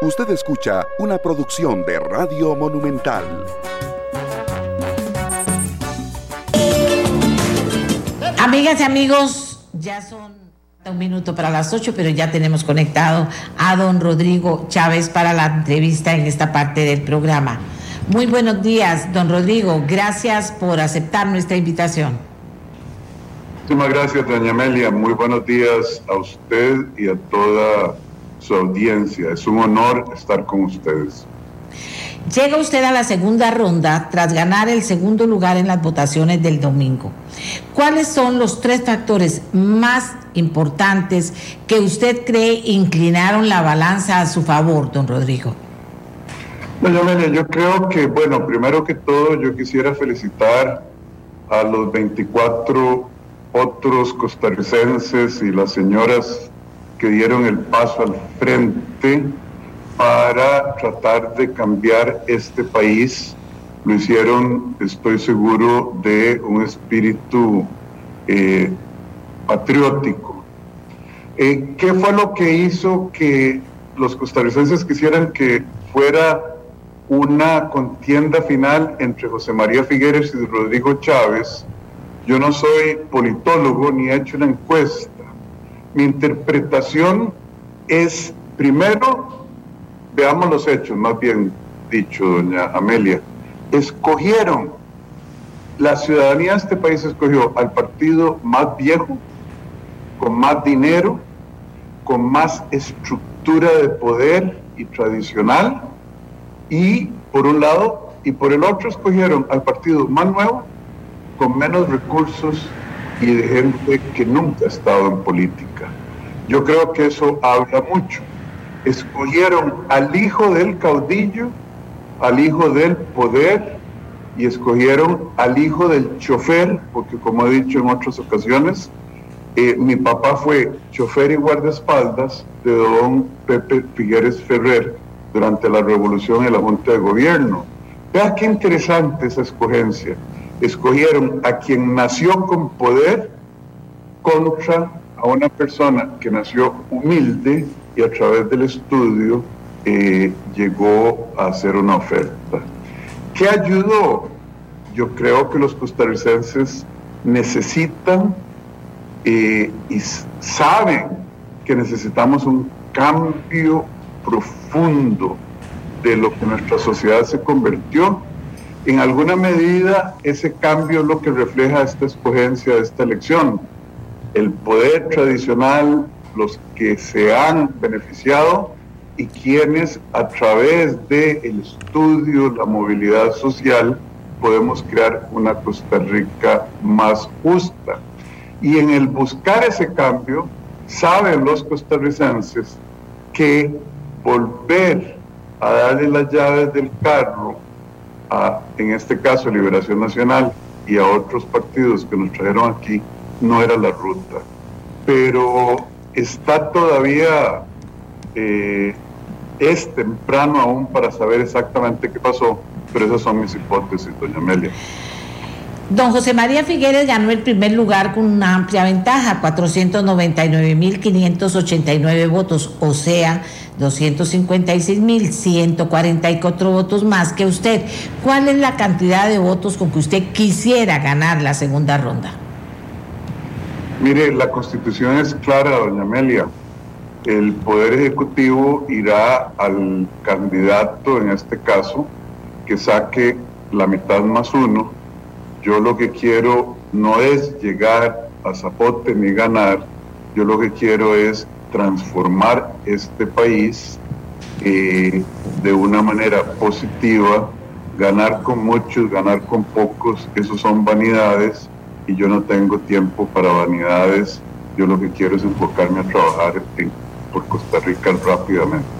Usted escucha una producción de Radio Monumental. Amigas y amigos, ya son un minuto para las ocho, pero ya tenemos conectado a don Rodrigo Chávez para la entrevista en esta parte del programa. Muy buenos días, don Rodrigo. Gracias por aceptar nuestra invitación. Muchísimas gracias, doña Amelia. Muy buenos días a usted y a toda su audiencia. Es un honor estar con ustedes. Llega usted a la segunda ronda tras ganar el segundo lugar en las votaciones del domingo. ¿Cuáles son los tres factores más importantes que usted cree inclinaron la balanza a su favor, don Rodrigo? Doña Amelia, yo creo que, bueno, primero que todo yo quisiera felicitar a los 24 otros costarricenses y las señoras que dieron el paso al frente para tratar de cambiar este país. Lo hicieron, estoy seguro, de un espíritu eh, patriótico. Eh, ¿Qué fue lo que hizo que los costarricenses quisieran que fuera una contienda final entre José María Figueres y Rodrigo Chávez? Yo no soy politólogo ni he hecho una encuesta mi interpretación es, primero, veamos los hechos, más bien dicho, doña Amelia, escogieron, la ciudadanía de este país escogió al partido más viejo, con más dinero, con más estructura de poder y tradicional, y por un lado, y por el otro escogieron al partido más nuevo, con menos recursos y de gente que nunca ha estado en política. Yo creo que eso habla mucho. Escogieron al hijo del caudillo, al hijo del poder y escogieron al hijo del chofer, porque como he dicho en otras ocasiones, eh, mi papá fue chofer y guardaespaldas de don Pepe Figueres Ferrer durante la revolución en la Junta de Gobierno. Vea qué interesante esa escogencia escogieron a quien nació con poder contra a una persona que nació humilde y a través del estudio eh, llegó a hacer una oferta. ¿Qué ayudó? Yo creo que los costarricenses necesitan eh, y saben que necesitamos un cambio profundo de lo que nuestra sociedad se convirtió en alguna medida, ese cambio es lo que refleja esta escogencia de esta elección. El poder tradicional, los que se han beneficiado y quienes a través del estudio, la movilidad social, podemos crear una Costa Rica más justa. Y en el buscar ese cambio, saben los costarricenses que volver a darle las llaves del carro a, en este caso, Liberación Nacional y a otros partidos que nos trajeron aquí, no era la ruta. Pero está todavía, eh, es temprano aún para saber exactamente qué pasó, pero esas son mis hipótesis, doña Amelia. Don José María Figueres ganó el primer lugar con una amplia ventaja, 499.589 votos, o sea, 256.144 votos más que usted. ¿Cuál es la cantidad de votos con que usted quisiera ganar la segunda ronda? Mire, la constitución es clara, doña Amelia. El Poder Ejecutivo irá al candidato, en este caso, que saque la mitad más uno yo lo que quiero no es llegar a Zapote ni ganar, yo lo que quiero es transformar este país eh, de una manera positiva, ganar con muchos, ganar con pocos, esos son vanidades y yo no tengo tiempo para vanidades, yo lo que quiero es enfocarme a trabajar por Costa Rica rápidamente.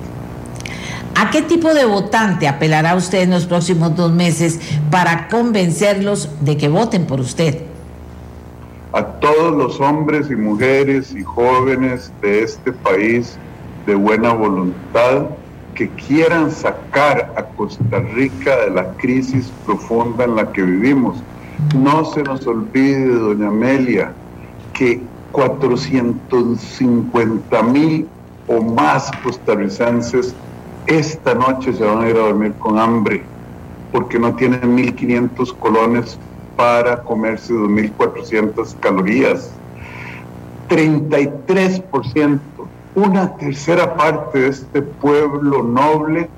¿A qué tipo de votante apelará usted en los próximos dos meses para convencerlos de que voten por usted? A todos los hombres y mujeres y jóvenes de este país de buena voluntad que quieran sacar a Costa Rica de la crisis profunda en la que vivimos. No se nos olvide, doña Amelia, que 450 mil o más costarricenses esta noche se van a ir a dormir con hambre porque no tienen 1.500 colones para comerse 2.400 calorías. 33%, una tercera parte de este pueblo noble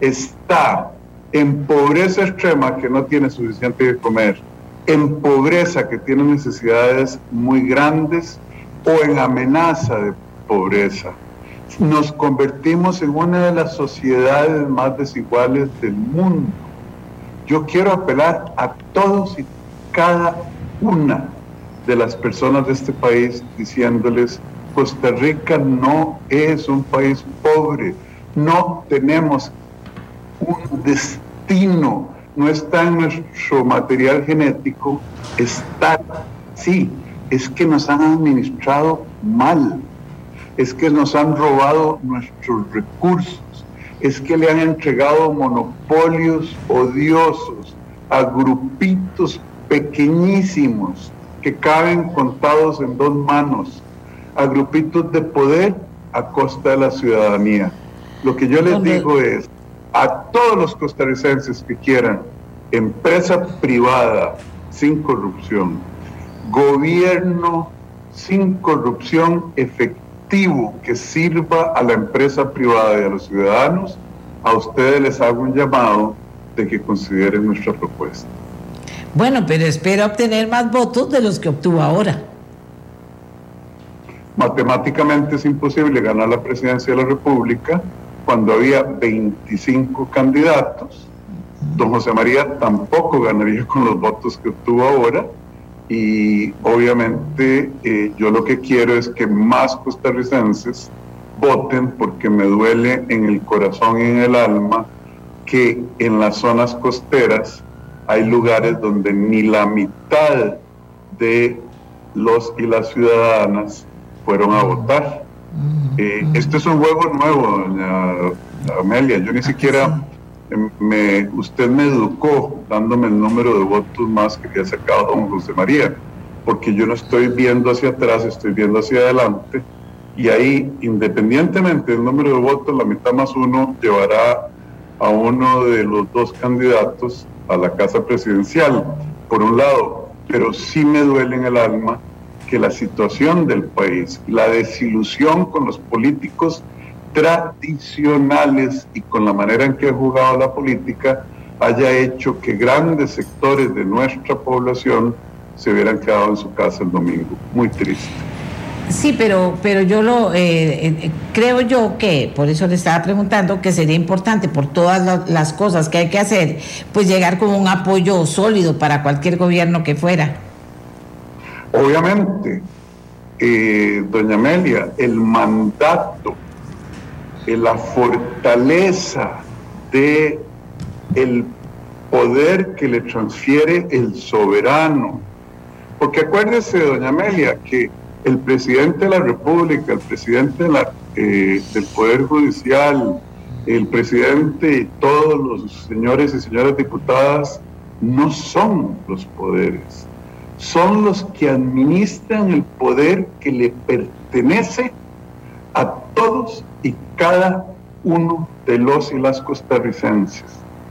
está en pobreza extrema que no tiene suficiente de comer, en pobreza que tiene necesidades muy grandes o en amenaza de pobreza. Nos convertimos en una de las sociedades más desiguales del mundo. Yo quiero apelar a todos y cada una de las personas de este país diciéndoles, Costa Rica no es un país pobre, no tenemos un destino, no está en nuestro material genético, está, sí, es que nos han administrado mal, es que nos han robado nuestros recursos, es que le han entregado monopolios odiosos a grupitos pequeñísimos que caben contados en dos manos, a grupitos de poder a costa de la ciudadanía. Lo que yo les digo es, a todos los costarricenses que quieran empresa privada sin corrupción, gobierno sin corrupción efectivo que sirva a la empresa privada y a los ciudadanos, a ustedes les hago un llamado de que consideren nuestra propuesta. Bueno, pero espera obtener más votos de los que obtuvo ahora. Matemáticamente es imposible ganar la presidencia de la República cuando había 25 candidatos. Don José María tampoco ganaría con los votos que obtuvo ahora y obviamente eh, yo lo que quiero es que más costarricenses voten porque me duele en el corazón y en el alma que en las zonas costeras hay lugares donde ni la mitad de los y las ciudadanas fueron a votar. Eh, este es un juego nuevo, doña Amelia. Yo ni siquiera em, me, usted me educó dándome el número de votos más que había sacado don José María, porque yo no estoy viendo hacia atrás, estoy viendo hacia adelante. Y ahí, independientemente del número de votos, la mitad más uno llevará a uno de los dos candidatos a la casa presidencial, por un lado, pero sí me duele en el alma que la situación del país, la desilusión con los políticos tradicionales y con la manera en que ha jugado la política haya hecho que grandes sectores de nuestra población se hubieran quedado en su casa el domingo. Muy triste. Sí, pero, pero yo lo eh, eh, creo yo que, por eso le estaba preguntando, que sería importante por todas las cosas que hay que hacer, pues llegar con un apoyo sólido para cualquier gobierno que fuera. Obviamente, eh, doña Amelia, el mandato, la fortaleza de el poder que le transfiere el soberano. Porque acuérdese, doña Amelia, que el presidente de la República, el presidente eh, del Poder Judicial, el presidente y todos los señores y señoras diputadas no son los poderes, son los que administran el poder que le pertenece a todos y cada uno de los y las costarricenses.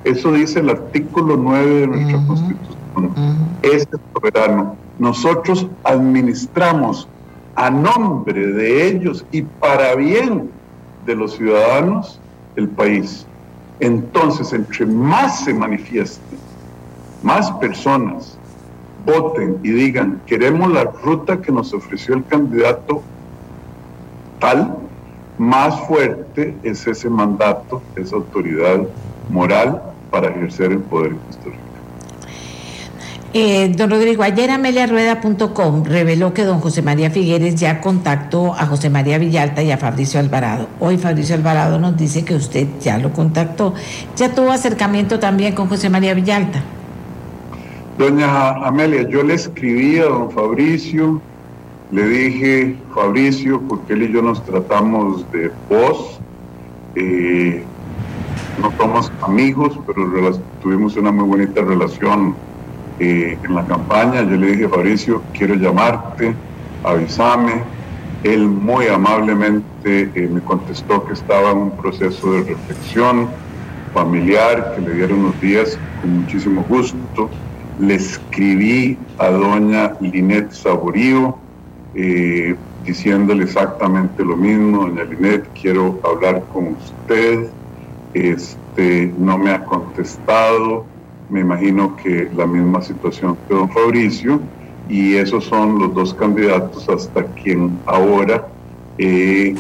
Eso dice el artículo 9 de nuestra Constitución. Es el soberano. Nosotros administramos a nombre de ellos y para bien de los ciudadanos del país. Entonces, entre más se manifieste, más personas voten y digan, queremos la ruta que nos ofreció el candidato tal, más fuerte es ese mandato, esa autoridad moral para ejercer el poder histórico. Eh, don Rodrigo, ayer ameliarueda.com reveló que don José María Figueres ya contactó a José María Villalta y a Fabricio Alvarado. Hoy Fabricio Alvarado nos dice que usted ya lo contactó. ¿Ya tuvo acercamiento también con José María Villalta? Doña Amelia, yo le escribí a don Fabricio, le dije, Fabricio, porque él y yo nos tratamos de voz, eh, no somos amigos, pero tuvimos una muy bonita relación eh, en la campaña. Yo le dije, Fabricio, quiero llamarte, avísame, Él muy amablemente eh, me contestó que estaba en un proceso de reflexión familiar, que le dieron unos días con muchísimo gusto. Le escribí a doña Linet Saborío eh, diciéndole exactamente lo mismo. Doña Linet, quiero hablar con usted. Este, no me ha contestado. Me imagino que la misma situación que don Fabricio y esos son los dos candidatos hasta quien ahora he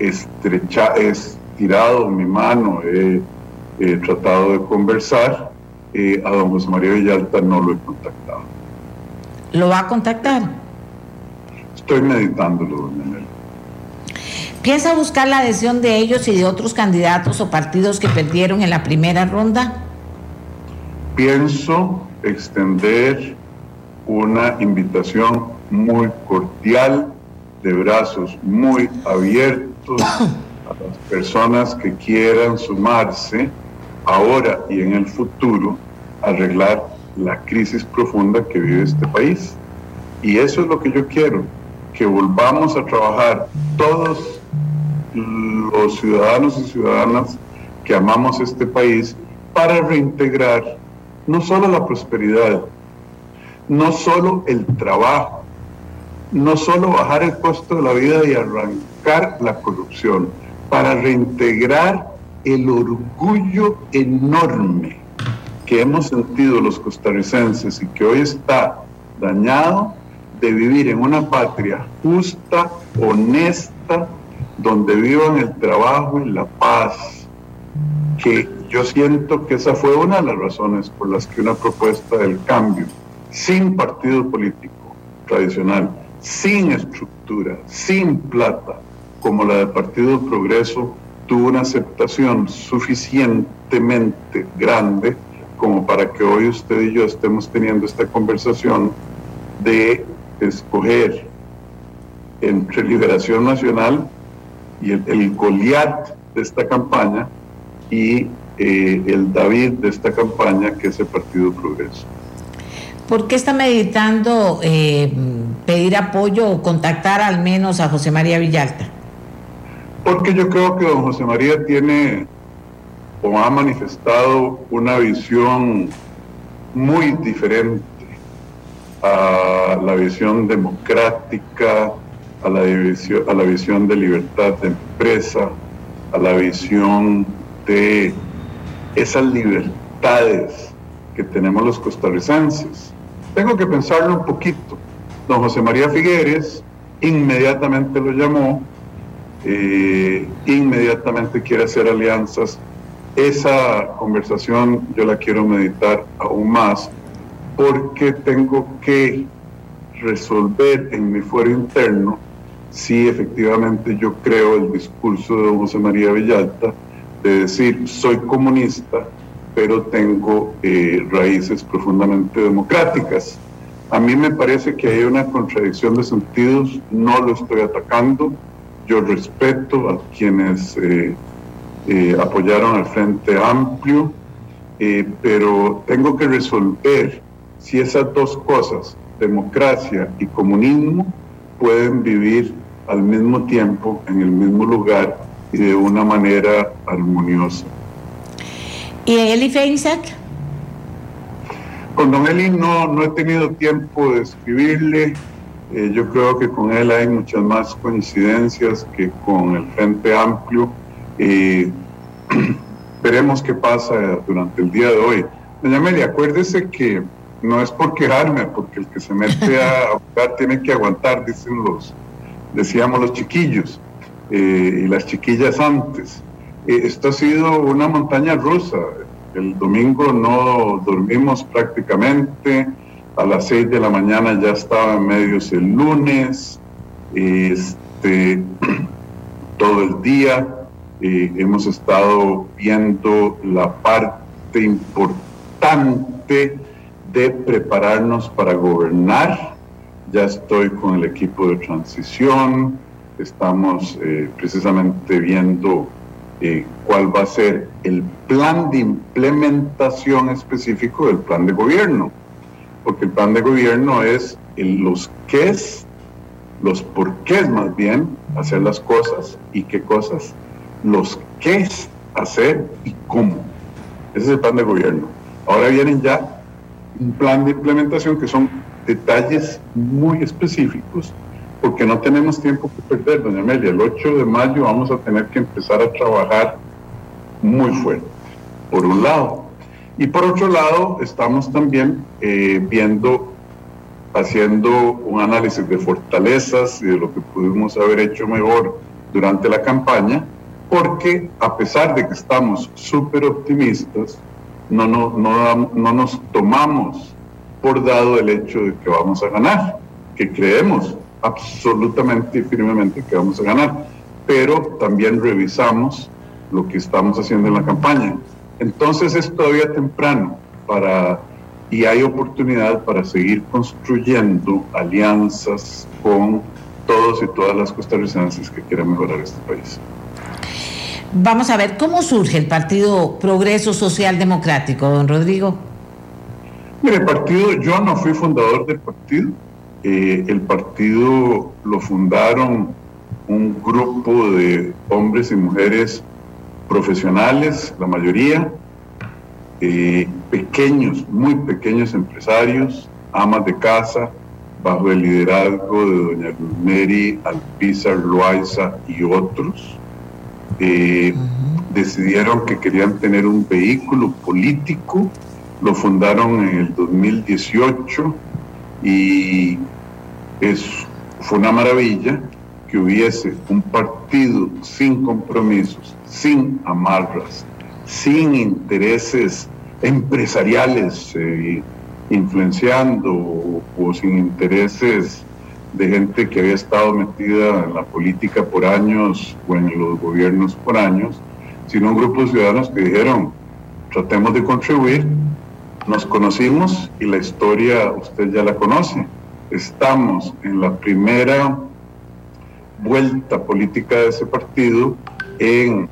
estrecha, estirado mi mano, he, tratado de conversar. Eh, a don José María Villalta no lo he contactado. ¿Lo va a contactar? Estoy meditándolo, doña Nelly. ¿Piensa buscar la adhesión de ellos y de otros candidatos o partidos que perdieron en la primera ronda? Pienso extender una invitación muy cordial, de brazos muy abiertos a las personas que quieran sumarse ahora y en el futuro a arreglar la crisis profunda que vive este país. Y eso es lo que yo quiero, que volvamos a trabajar todos los ciudadanos y ciudadanas que amamos este país para reintegrar no solo la prosperidad, no solo el trabajo, no solo bajar el costo de la vida y arrancar la corrupción, para reintegrar el orgullo enorme que hemos sentido los costarricenses y que hoy está dañado de vivir en una patria justa, honesta, donde vivan el trabajo y la paz, que yo siento que esa fue una de las razones por las que una propuesta del cambio sin partido político tradicional, sin estructura, sin plata, como la del Partido Progreso, tuvo una aceptación suficientemente grande como para que hoy usted y yo estemos teniendo esta conversación de escoger entre Liberación Nacional y el, Goliat de esta campaña y eh, el David de esta campaña, que es el Partido Progreso. ¿Por qué está meditando eh, pedir apoyo o contactar al menos a José María Villalta? Porque yo creo que don José María tiene o ha manifestado una visión muy diferente a la visión democrática, a la, a la visión de libertad de empresa, a la visión de esas libertades que tenemos los costarricenses. Tengo que pensarlo un poquito. Don José María Figueres inmediatamente lo llamó, eh, inmediatamente quiere hacer alianzas. Esa conversación yo la quiero meditar aún más porque tengo que resolver en mi fuero interno si efectivamente yo creo el discurso de José María Villalta de decir soy comunista, pero tengo eh, raíces profundamente democráticas. A mí me parece que hay una contradicción de sentidos, no lo estoy atacando, yo respeto a quienes eh, eh, apoyaron al Frente Amplio, pero tengo que resolver si esas dos cosas, democracia y comunismo, pueden vivir al mismo tiempo en el mismo lugar y de una manera armoniosa. ¿Y Eli Feinsack? Con Don Eli no, no he tenido tiempo de escribirle. Eh, yo creo que con él hay muchas más coincidencias que con el Frente Amplio. Eh, veremos qué pasa durante el día de hoy. Doña Meli, acuérdese que no es por quejarme, porque el que se mete a jugar tiene que aguantar, dicen los, decíamos los chiquillos eh, y las chiquillas antes. Eh, esto ha sido una montaña rusa. El domingo no dormimos prácticamente. A las 6 de la mañana ya estaba en medios el lunes. Este, todo el día eh, hemos estado viendo la parte importante de prepararnos para gobernar. Ya estoy con el equipo de transición. Estamos eh, precisamente viendo eh, cuál va a ser el plan de implementación específico del plan de gobierno, porque el plan de gobierno es los qué los porqués más bien hacer las cosas y qué cosas, los qué hacer y cómo. Ese es el plan de gobierno. Ahora vienen ya plan de implementación que son detalles muy específicos porque no tenemos tiempo que perder, doña Amelia. El 8 de mayo vamos a tener que empezar a trabajar muy fuerte, por un lado. Y por otro lado, estamos también eh, viendo, haciendo un análisis de fortalezas y de lo que pudimos haber hecho mejor durante la campaña, porque a pesar de que estamos súper optimistas, no, no, no, no nos tomamos por dado el hecho de que vamos a ganar, que creemos absolutamente y firmemente que vamos a ganar, pero también revisamos lo que estamos haciendo en la campaña. Entonces es todavía temprano para y hay oportunidad para seguir construyendo alianzas con todos y todas las costarricenses que quieran mejorar este país. Vamos a ver cómo surge el Partido Progreso Social Democrático, don Rodrigo. Mire, el partido, yo no fui fundador del partido, eh, el partido lo fundaron un grupo de hombres y mujeres profesionales, la mayoría, eh, pequeños, muy pequeños empresarios, amas de casa, bajo el liderazgo de doña Mary Alpizar Loaiza y otros, eh, decidieron que querían tener un vehículo político, lo fundaron en el 2018 y es, fue una maravilla que hubiese un partido sin compromisos, sin amarras, sin intereses empresariales eh, influenciando o, sin intereses de gente que había estado metida en la política por años o en los gobiernos por años, sino un grupo de ciudadanos que dijeron, tratemos de contribuir, nos conocimos y la historia usted ya la conoce. Estamos en la primera vuelta política de ese partido en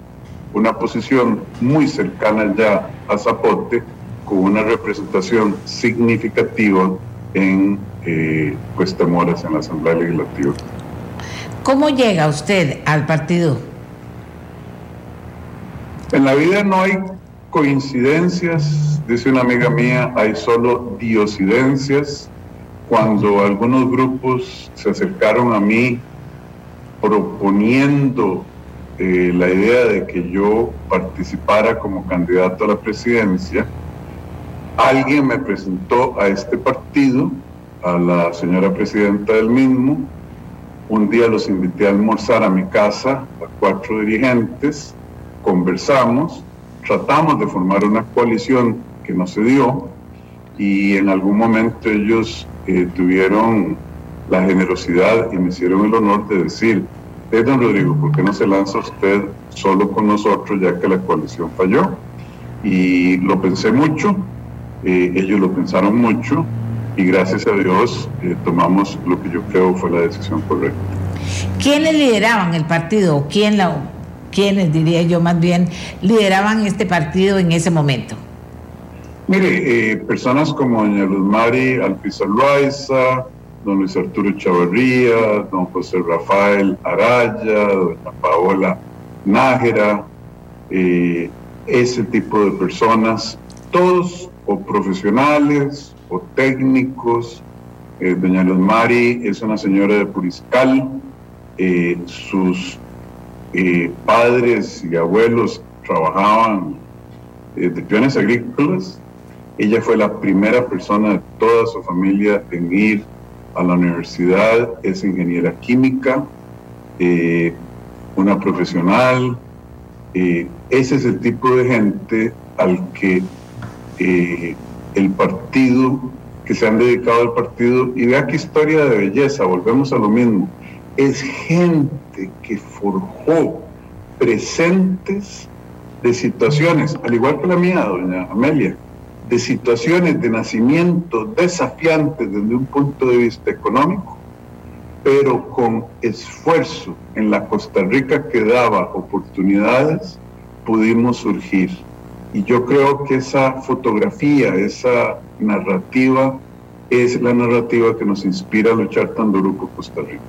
una posición muy cercana ya a Zapote, con una representación significativa en eh, Moras, en la Asamblea Legislativa. ¿Cómo llega usted al partido? En la vida no hay coincidencias, dice una amiga mía, hay solo diosidencias cuando algunos grupos se acercaron a mí proponiendo eh, la idea de que yo participara como candidato a la presidencia, alguien me presentó a este partido, a la señora presidenta del mismo. Un día los invité a almorzar a mi casa, a cuatro dirigentes, conversamos, tratamos de formar una coalición que no se dio y en algún momento ellos tuvieron la generosidad y me hicieron el honor de decir, eh, don Rodrigo, ¿por qué no se lanza usted solo con nosotros ya que la coalición falló? Y lo pensé mucho, eh, ellos lo pensaron mucho y gracias a Dios eh, tomamos lo que yo creo fue la decisión correcta. ¿Quiénes lideraban el partido? ¿Quién la, ¿Quiénes, diría yo más bien, lideraban este partido en ese momento? Mire, eh, personas como doña Luz Mari Loaiza, don Luis Arturo Chavarría, don José Rafael Araya, doña Paola Nájera, eh, ese tipo de personas, todos o profesionales o técnicos. Eh, doña Luz Mari es una señora de Puriscal, sus padres y abuelos trabajaban de peones agrícolas ella fue la primera persona de toda su familia en ir a la universidad, es ingeniera química, eh, una profesional. Eh, ese es el tipo de gente al que eh, el partido, que se han dedicado al partido, y vea qué historia de belleza, volvemos a lo mismo, es gente que forjó presentes de situaciones, al igual que la mía, doña Amelia, de situaciones de nacimiento desafiantes desde un punto de vista económico, pero con esfuerzo en la Costa Rica que daba oportunidades, pudimos surgir. Y yo creo que esa fotografía, esa narrativa, es la narrativa que nos inspira a luchar tan duro por Costa Rica.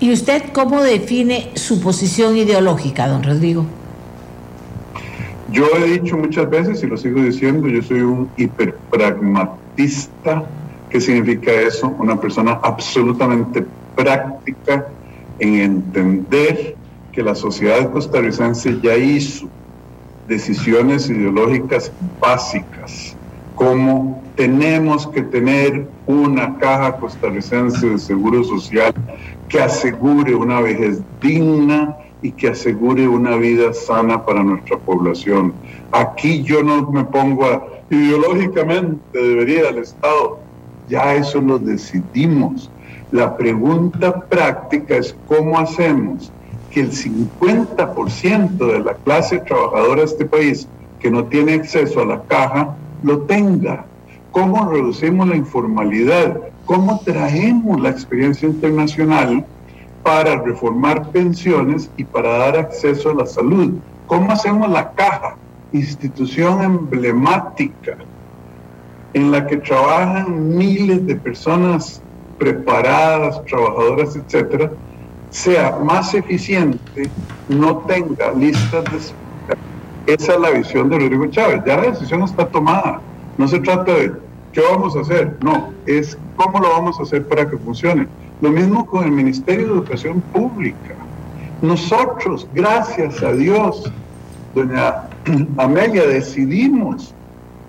¿Y usted cómo define su posición ideológica, don Rodrigo? Yo he dicho muchas veces y lo sigo diciendo, yo soy un hiperpragmatista. ¿Qué significa eso? Una persona absolutamente práctica en entender que la sociedad costarricense ya hizo decisiones ideológicas básicas, como tenemos que tener una caja costarricense de seguro social que asegure una vejez digna y que asegure una vida sana para nuestra población. Aquí yo no me pongo a, ideológicamente debería el Estado, ya eso lo decidimos. La pregunta práctica es cómo hacemos que el 50% de la clase trabajadora de este país que no tiene acceso a la caja lo tenga. ¿Cómo reducimos la informalidad? ¿Cómo traemos la experiencia internacional para reformar pensiones y para dar acceso a la salud? ¿Cómo hacemos la caja? Institución emblemática en la que trabajan miles de personas preparadas, trabajadoras, etcétera, sea más eficiente, no tenga listas de. Esa es la visión de Rodrigo Chávez. Ya la decisión está tomada. No se trata de qué vamos a hacer, no, es cómo lo vamos a hacer para que funcione. Lo mismo con el Ministerio de Educación Pública. Nosotros, gracias a Dios, doña Amelia, decidimos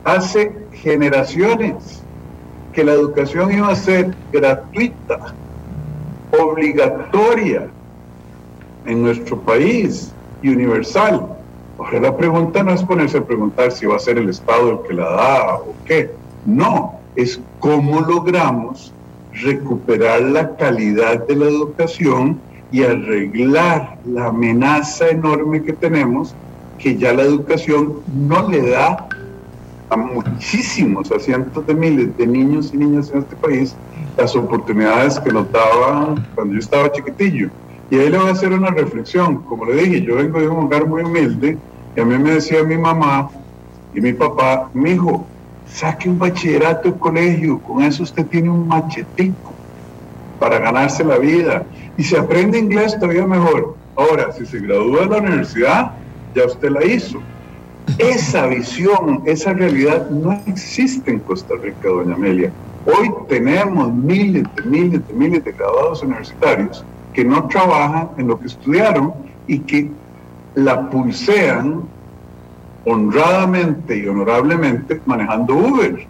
hace generaciones que la educación iba a ser gratuita obligatoria en nuestro país y universal. Ahora la pregunta no es ponerse a preguntar si va a ser el Estado el que la da o qué. No, es cómo logramos recuperar la calidad de la educación y arreglar la amenaza enorme que tenemos que ya la educación no le da a muchísimos, a cientos de miles de niños y niñas en este país las oportunidades que nos cuando yo estaba chiquitillo. Y ahí le voy a hacer una reflexión. Como le dije, yo vengo de un hogar muy humilde y a mí me decía mi mamá y mi papá, mi hijo, saque un bachillerato de colegio, con eso usted tiene un machetico para ganarse la vida. Y si aprende inglés todavía mejor. Ahora, si se gradúa de la universidad, ya usted la hizo. Esa visión, esa realidad no existe en Costa Rica, doña Amelia. Hoy tenemos miles de miles de miles de graduados universitarios que no trabajan en lo que estudiaron y que la pulsean honradamente y honorablemente manejando Uber.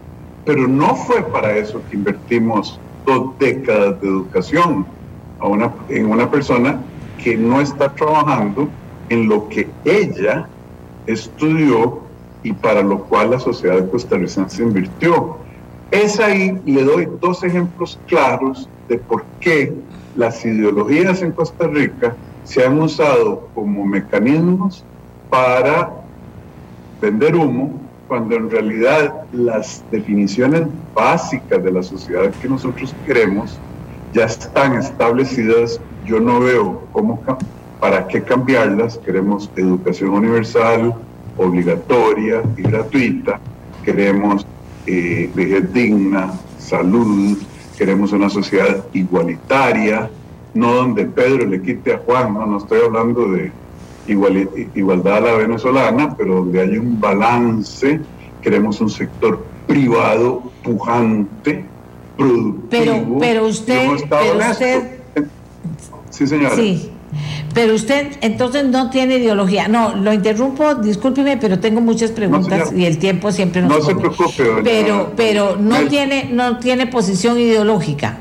Pero no fue para eso que invertimos dos décadas de educación a una, en una persona que no está trabajando en lo que ella estudió y para lo cual la sociedad costarricense invirtió. Es ahí, le doy dos ejemplos claros de por qué las ideologías en Costa Rica se han usado como mecanismos para vender humo, cuando en realidad las definiciones básicas de la sociedad que nosotros queremos ya están establecidas. Yo no veo cómo, para qué cambiarlas. Queremos educación universal, obligatoria y gratuita. Queremos eh, vejez digna, salud, queremos una sociedad igualitaria, no donde Pedro le quite a Juan, no, no estoy hablando de igualdad a la venezolana, pero donde hay un balance, queremos un sector privado pujante, productivo. Pero, pero usted, pero usted... Sí, señora. Sí, pero usted entonces no tiene ideología. No, lo interrumpo, discúlpeme, pero tengo muchas preguntas y el tiempo siempre nos No se preocupe. Pero, pero no tiene, no tiene posición ideológica.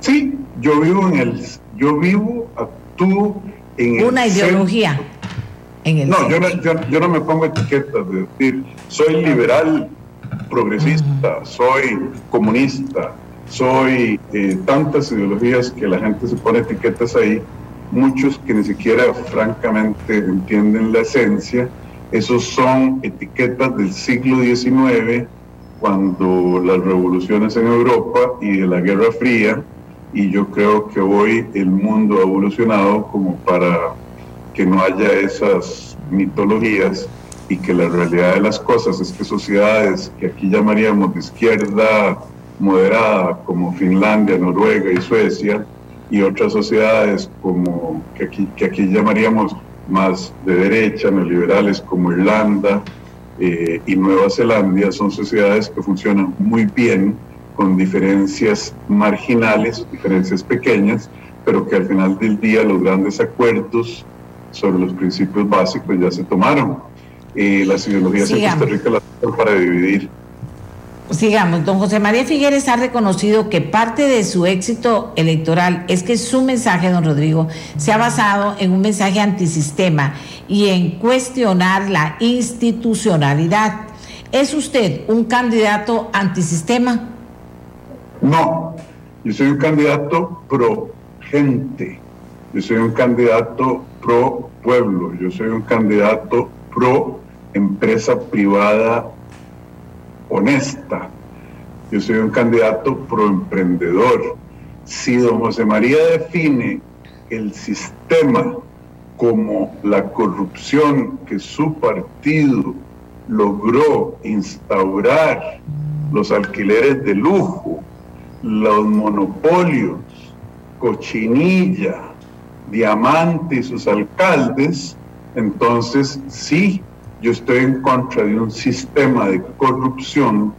Sí, yo vivo en el, yo vivo, actúo en el una ideología. En el no, yo no, yo, no me pongo etiquetas de decir soy liberal, progresista, soy comunista, soy eh, tantas ideologías que la gente se pone etiquetas ahí muchos que ni siquiera francamente entienden la esencia. Esos son etiquetas del siglo XIX, cuando las revoluciones en Europa y de la Guerra Fría, y yo creo que hoy el mundo ha evolucionado como para que no haya esas mitologías y que la realidad de las cosas es que sociedades que aquí llamaríamos de izquierda moderada, como Finlandia, Noruega y Suecia, y otras sociedades como que aquí, que aquí llamaríamos más de derecha, neoliberales como Irlanda eh, y Nueva Zelanda, son sociedades que funcionan muy bien con diferencias marginales, diferencias pequeñas, pero que al final del día los grandes acuerdos sobre los principios básicos ya se tomaron. Eh, las ideologías en Costa Rica las para dividir. Sigamos, don José María Figueres ha reconocido que parte de su éxito electoral es que su mensaje, don Rodrigo, se ha basado en un mensaje antisistema y en cuestionar la institucionalidad. ¿Es usted un candidato antisistema? No, yo soy un candidato pro gente, yo soy un candidato pro pueblo, yo soy un candidato pro empresa privada honesta, yo soy un candidato pro emprendedor. Si don José María define el sistema como la corrupción que su partido logró instaurar, los alquileres de lujo, los monopolios, cochinilla, diamante y sus alcaldes, entonces sí, yo estoy en contra de un sistema de corrupción,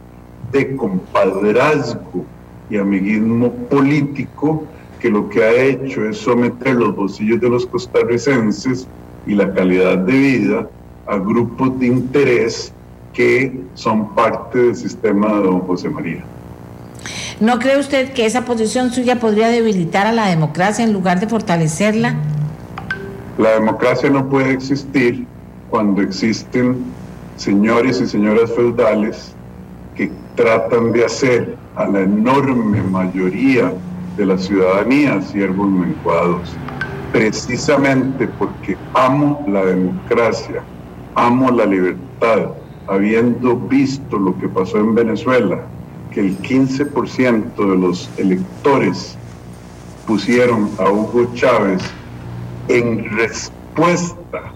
de compadrazgo y amiguismo político que lo que ha hecho es someter los bolsillos de los costarricenses y la calidad de vida a grupos de interés que son parte del sistema de don José María. ¿No cree usted que esa posición suya podría debilitar a la democracia en lugar de fortalecerla? La democracia no puede existir cuando existen señores y señoras feudales que tratan de hacer a la enorme mayoría de la ciudadanía siervos menguados. Precisamente porque amo la democracia, amo la libertad, habiendo visto lo que pasó en Venezuela, que el 15% de los electores pusieron a Hugo Chávez en respuesta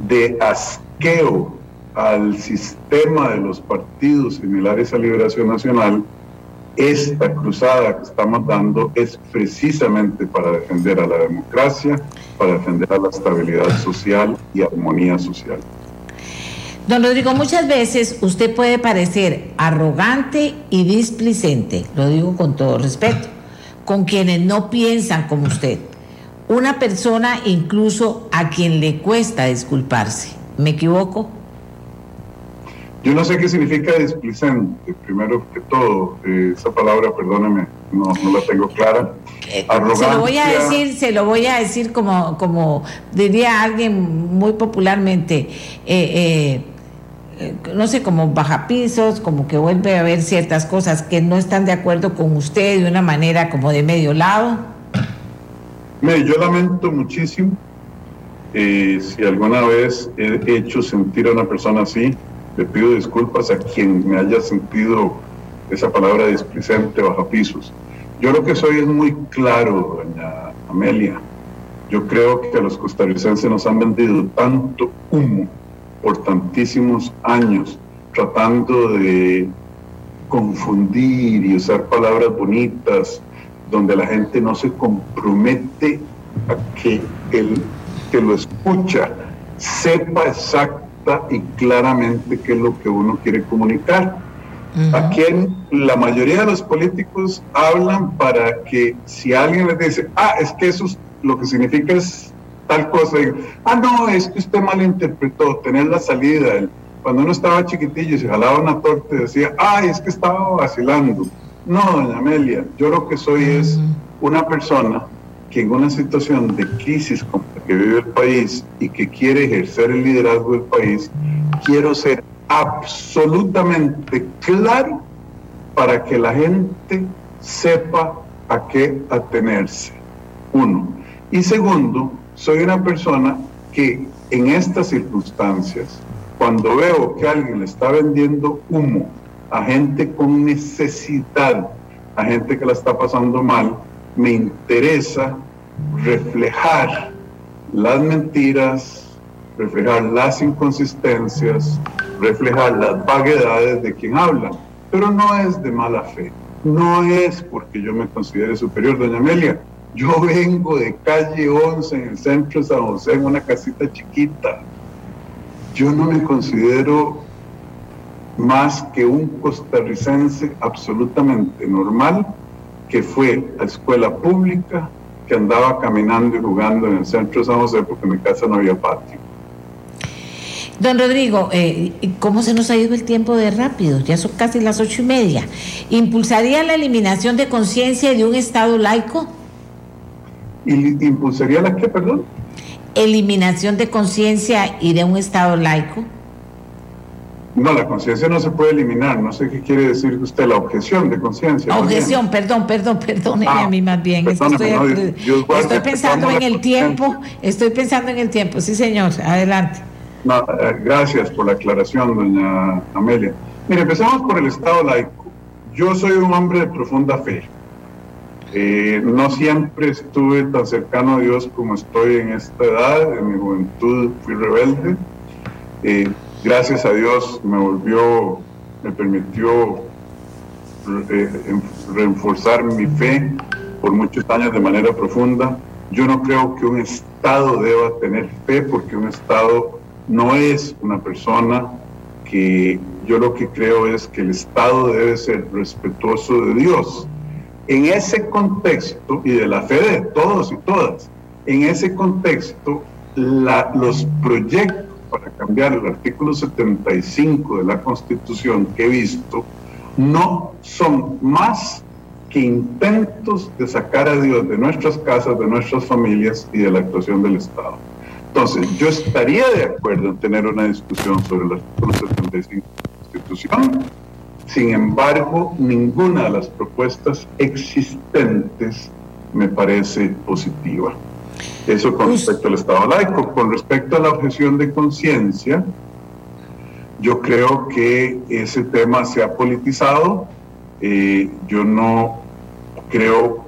de asqueo al sistema de los partidos similares a Liberación Nacional, esta cruzada que estamos dando es precisamente para defender a la democracia, para defender a la estabilidad social y armonía social. Don Rodrigo, muchas veces usted puede parecer arrogante y displicente, lo digo con todo respeto, con quienes no piensan como usted. Una persona incluso a quien le cuesta disculparse. ¿Me equivoco? Yo no sé qué significa displicente, primero que todo. Eh, esa palabra, perdóneme, no, la tengo clara. Eh, se lo voy a decir, se lo voy a decir como, como diría alguien muy popularmente. Eh, eh, no sé, como bajapisos, como que vuelve a ver ciertas cosas que no están de acuerdo con usted de una manera como de medio lado? Yo lamento muchísimo eh, si alguna vez he hecho sentir a una persona así, le pido disculpas a quien me haya sentido esa palabra displicente, bajapisos. Yo lo que soy es muy claro, doña Amelia. Yo creo que a los costarricenses nos han vendido tanto humo por tantísimos años tratando de confundir y usar palabras bonitas donde la gente no se compromete a que el que lo escucha sepa exacta y claramente qué es lo que uno quiere comunicar. Aquí la mayoría de los políticos hablan para que si alguien les dice, ah, es que eso lo que significa es tal cosa. ah, no, es que usted malinterpretó, tener la salida. Cuando uno estaba chiquitillo y se jalaba una torta y decía, ay, es que estaba vacilando. No, doña Amelia, yo lo que soy es una persona que en una situación de crisis como la que vive el país y que quiere ejercer el liderazgo del país, quiero ser absolutamente claro para que la gente sepa a qué atenerse. Uno. Y segundo, soy una persona que en estas circunstancias, cuando veo que alguien le está vendiendo humo a gente con necesidad, a gente que la está pasando mal, me interesa reflejar las mentiras, reflejar las inconsistencias, reflejar las vaguedades de quien habla. Pero no es de mala fe, no es porque yo me considere superior, doña Amelia Yo vengo de calle 11 en el centro de San José, en una casita chiquita. Yo no me considero más que un costarricense absolutamente normal que fue a escuela pública, que andaba caminando y jugando en el centro de San José porque en mi casa no había patio. Don Rodrigo, eh, ¿cómo se nos ha ido el tiempo de rápido? Ya son casi las ocho y media. ¿Impulsaría la eliminación de conciencia de un Estado laico? ¿Impulsaría la qué, perdón? Eliminación de conciencia y de un Estado laico. No, la conciencia no se puede eliminar. No sé qué quiere decir usted, la objeción de conciencia. Objeción, perdón, perdón, perdón, ah, a mí más bien. estoy, estoy pensando en el tiempo, estoy pensando en el tiempo. Sí, señor, adelante. Eh, gracias por la aclaración, doña Amelia. Mire, empezamos por el Estado laico. Yo soy un hombre de profunda fe. Eh, no siempre estuve tan cercano a Dios como estoy en esta edad. En mi juventud fui rebelde. Eh, gracias a Dios me volvió, me permitió reforzar mi fe por muchos años de manera profunda. Yo no creo que un Estado deba tener fe porque un Estado no es una persona que yo lo que creo es que el Estado debe ser respetuoso de Dios. En ese contexto y de la fe de todos y todas, en ese contexto, los proyectos para cambiar el artículo 75 de la Constitución que he visto no son más que intentos de sacar a Dios de nuestras casas, de nuestras familias y de la actuación del Estado. Entonces, yo estaría de acuerdo en tener una discusión sobre el artículo 75 de la Constitución, sin embargo, ninguna de las propuestas existentes me parece positiva. Eso con pues respecto al Estado laico. Con respecto a la objeción de conciencia, yo creo que ese tema se ha politizado. Eh, yo no creo,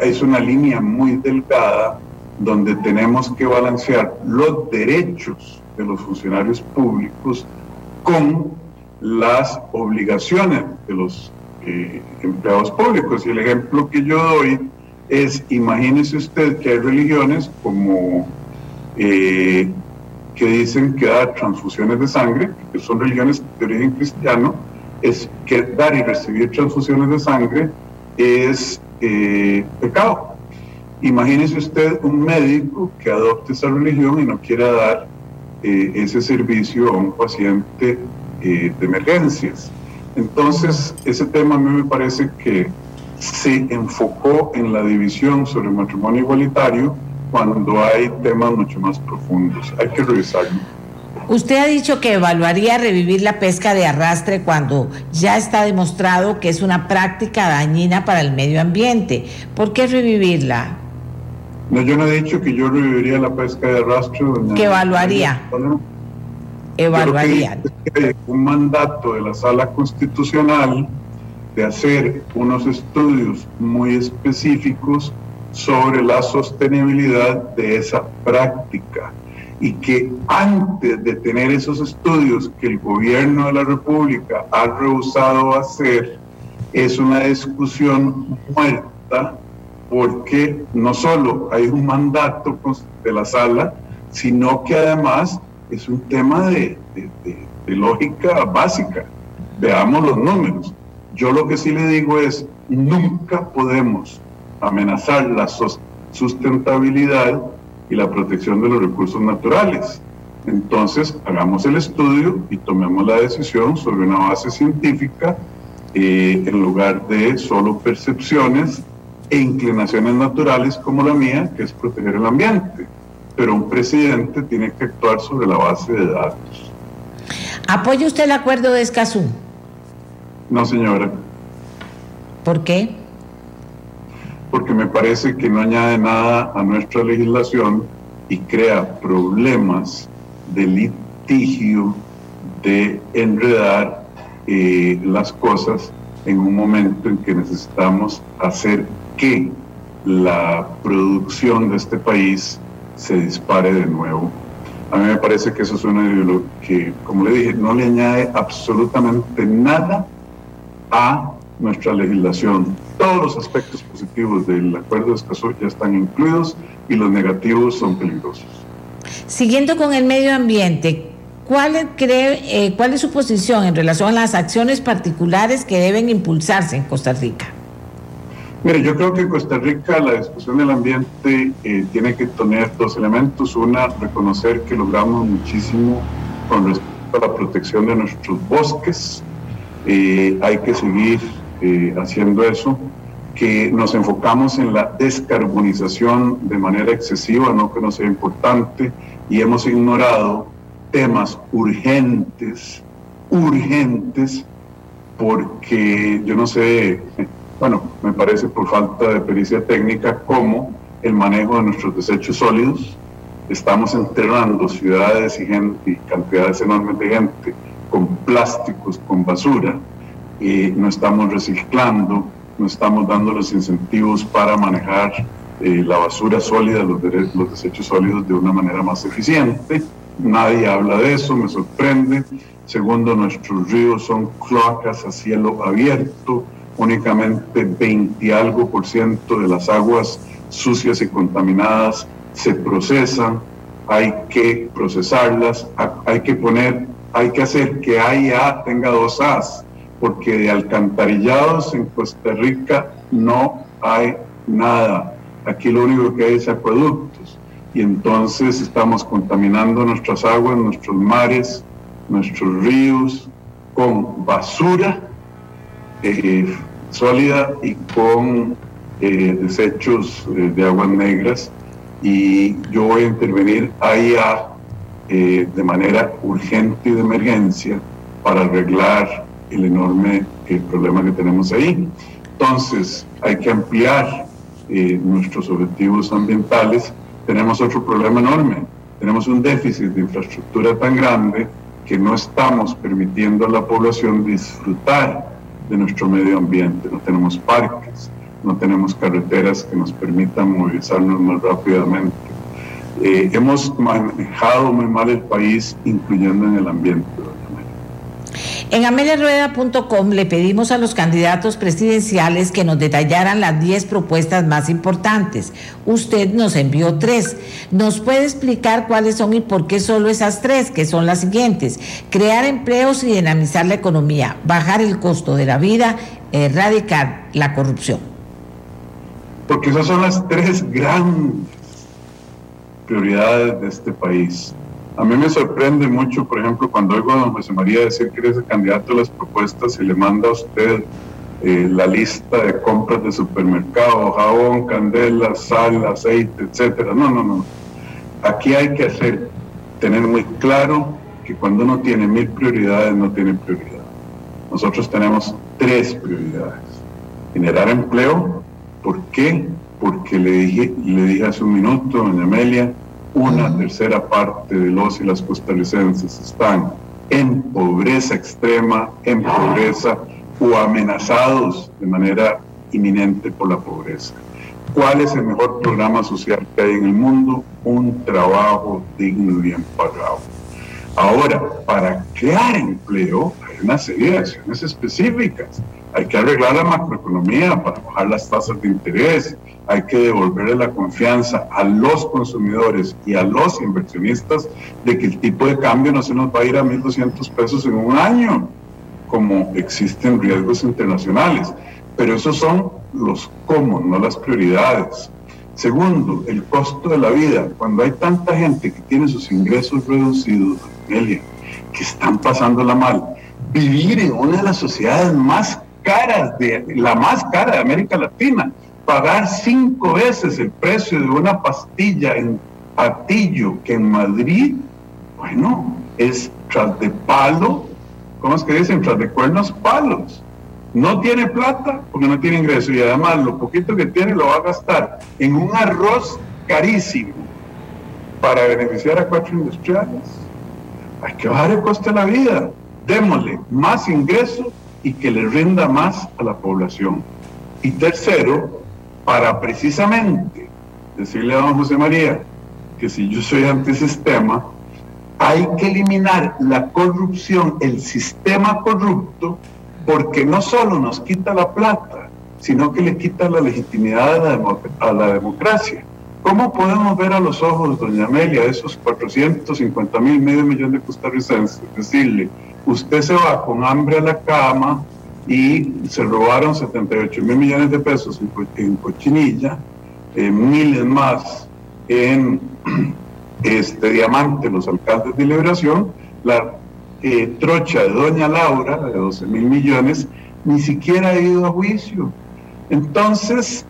es una línea muy delgada donde tenemos que balancear los derechos de los funcionarios públicos con las obligaciones de los eh, empleados públicos. Y el ejemplo que yo doy es, imagínese usted que hay religiones como eh, que dicen que dar transfusiones de sangre, que son religiones de origen cristiano, es que dar y recibir transfusiones de sangre es eh, pecado. Imagínese usted un médico que adopte esa religión y no quiera dar eh, ese servicio a un paciente eh, de emergencias. Entonces, ese tema a mí me parece que se enfocó en la división sobre el matrimonio igualitario cuando hay temas mucho más profundos. Hay que revisarlo. Usted ha dicho que evaluaría revivir la pesca de arrastre cuando ya está demostrado que es una práctica dañina para el medio ambiente. ¿Por qué revivirla? No, yo no he dicho que yo reviviría la pesca de rastro. ¿Qué evaluaría? Evaluaría. un mandato de la Sala Constitucional de hacer unos estudios muy específicos sobre la sostenibilidad de esa práctica y que antes de tener esos estudios que el gobierno de la República ha rehusado hacer, es una discusión muerta porque no solo hay un mandato de la sala, sino que además es un tema de, lógica básica. Veamos los números. Yo lo que sí le digo es, nunca podemos amenazar la sustentabilidad y la protección de los recursos naturales. Entonces, hagamos el estudio y tomemos la decisión sobre una base científica eh, en lugar de solo percepciones e inclinaciones naturales como la mía, que es proteger el ambiente. Pero un presidente tiene que actuar sobre la base de datos. ¿Apoya usted el acuerdo de Escazú? No, señora. ¿Por qué? Porque me parece que no añade nada a nuestra legislación y crea problemas de litigio, de enredar eh, las cosas en un momento en que necesitamos hacer que la producción de este país se dispare de nuevo. A mí me parece que eso es una ideología que, como le dije, no le añade absolutamente nada a nuestra legislación. todos los aspectos positivos del acuerdo de Escazú ya están incluidos y los negativos son peligrosos. Siguiendo con el medio ambiente, ¿cuál, cree, eh, ¿cuál es su posición en relación a las acciones particulares que deben impulsarse en Costa Rica? Mire, yo creo que en Costa Rica la discusión del ambiente eh, tiene que tener dos elementos. Una, reconocer que logramos muchísimo con respecto a la protección de nuestros bosques. Eh, hay que seguir eh, haciendo eso. Que nos enfocamos en la descarbonización de manera excesiva, no que no sea importante, y hemos ignorado temas urgentes, urgentes, porque yo no sé bueno, me parece por falta de pericia técnica, como el manejo de nuestros desechos sólidos. Estamos enterrando ciudades y, gente, y cantidades enormes de gente con plásticos, con basura, y no estamos reciclando, no estamos dando los incentivos para manejar eh, la basura sólida, los, los desechos sólidos de una manera más eficiente. Nadie habla de eso, me sorprende. Segundo, nuestros ríos son cloacas a cielo abierto únicamente 20 algo por ciento de las aguas sucias y contaminadas se procesan, hay que procesarlas, hay que poner, hay que hacer que AIA tenga dos A's, porque de alcantarillados en Costa Rica no hay nada. Aquí lo único que hay es acueductos. Y entonces estamos contaminando nuestras aguas, nuestros mares, nuestros ríos con basura eh, sólida y con eh, desechos eh, de aguas negras y yo voy a intervenir ahí de manera urgente y de emergencia para arreglar el enorme problema que tenemos ahí. Entonces hay que ampliar nuestros objetivos ambientales. Tenemos otro problema enorme. Tenemos un déficit de infraestructura tan grande que no estamos permitiendo a la población disfrutar de nuestro medio ambiente, no tenemos parques, no tenemos carreteras que nos permitan movilizarnos más rápidamente. Eh, hemos manejado muy mal el país, incluyendo en el ambiente. En ameliarueda.com le pedimos a los candidatos presidenciales que nos detallaran las 10 propuestas más importantes. Usted nos envió tres. ¿Nos puede explicar cuáles son y por qué solo esas tres, que son las siguientes? Crear empleos y dinamizar la economía, bajar el costo de la vida, erradicar la corrupción. Porque esas son las tres grandes prioridades de este país. A mí me sorprende mucho, por ejemplo, cuando oigo a don José María decir que eres el candidato a las propuestas y le manda a usted eh, la lista de compras de supermercado, jabón, candela, sal, aceite, etcétera. No, no, no. Aquí hay que hacer, tener muy claro que cuando uno tiene mil prioridades, no tiene prioridad. Nosotros tenemos tres prioridades. Generar empleo. ¿Por qué? Porque le dije, le dije hace un minuto, doña Amelia, una tercera parte de los y las costarricenses están en pobreza extrema, en pobreza o amenazados de manera inminente por la pobreza. ¿Cuál es el mejor programa social que hay en el mundo? Un trabajo digno y bien pagado. Ahora, para crear empleo hay una serie de acciones específicas. Hay que arreglar la macroeconomía para bajar las tasas de interés, hay que devolverle la confianza a los consumidores y a los inversionistas de que el tipo de cambio no se nos va a ir a 1.200 pesos en un año, como existen riesgos internacionales. Pero esos son los cómo, no las prioridades. Segundo, el costo de la vida. Cuando hay tanta gente que tiene sus ingresos reducidos, que están pasándola mal, vivir en una de las sociedades más caras, de, la más cara de América Latina, pagar cinco veces el precio de una pastilla en Atillo que en Madrid, bueno, es tras de palo, ¿cómo es que dicen? Tras de cuernos palos. No tiene plata porque no tiene ingreso y además lo poquito que tiene lo va a gastar en un arroz carísimo para beneficiar a cuatro industriales. Hay que bajar el coste de la vida. Démosle más ingreso y que le rinda más a la población. Y tercero, para precisamente decirle a don José María que si yo soy antisistema, hay que eliminar la corrupción, el sistema corrupto, porque no solo nos quita la plata, sino que le quita la legitimidad a la, democracia. ¿Cómo podemos ver a los ojos, doña Amelia, esos 450 mil, medio millón de costarricenses, decirle, usted se va con hambre a la cama y se robaron 78 mil millones de pesos en, cochinilla, eh, miles más en este diamante, los alcaldes de liberación, la eh, trocha de doña Laura, de 12 mil millones, ni siquiera ha ido a juicio. Entonces,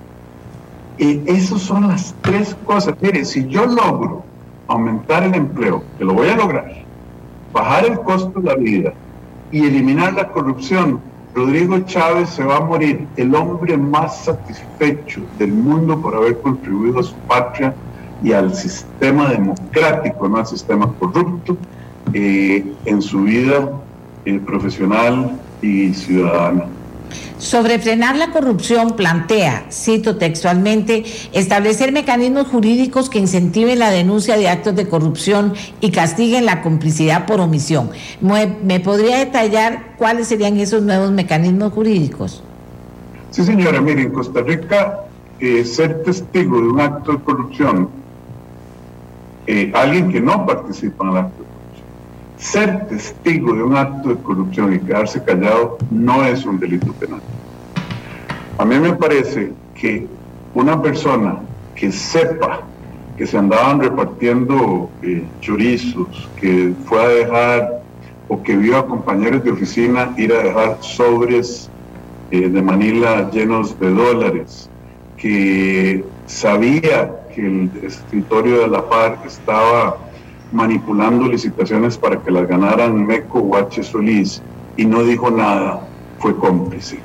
eh, esas son las tres cosas. Mire, si yo logro aumentar el empleo, que lo voy a lograr, bajar el costo de la vida y eliminar la corrupción, Rodrigo Chávez se va a morir el hombre más satisfecho del mundo por haber contribuido a su patria y al sistema democrático, no al sistema corrupto, eh, en su vida eh, profesional y ciudadana. Sobre frenar la corrupción plantea, cito textualmente, establecer mecanismos jurídicos que incentiven la denuncia de actos de corrupción y castiguen la complicidad por omisión. ¿Me, podría detallar cuáles serían esos nuevos mecanismos jurídicos? Sí, señora. Mire, en Costa Rica, eh, ser testigo de un acto de corrupción, eh, alguien que no participa en el acto ser testigo de un acto de corrupción y quedarse callado no es un delito penal. A mí me parece que una persona que sepa que se andaban repartiendo eh, chorizos, que fue a dejar o que vio a compañeros de oficina ir a dejar sobres eh, de Manila llenos de dólares, que sabía que el escritorio de la FARC estaba manipulando licitaciones para que las ganaran Meco H. Solís y no dijo nada, fue cómplice.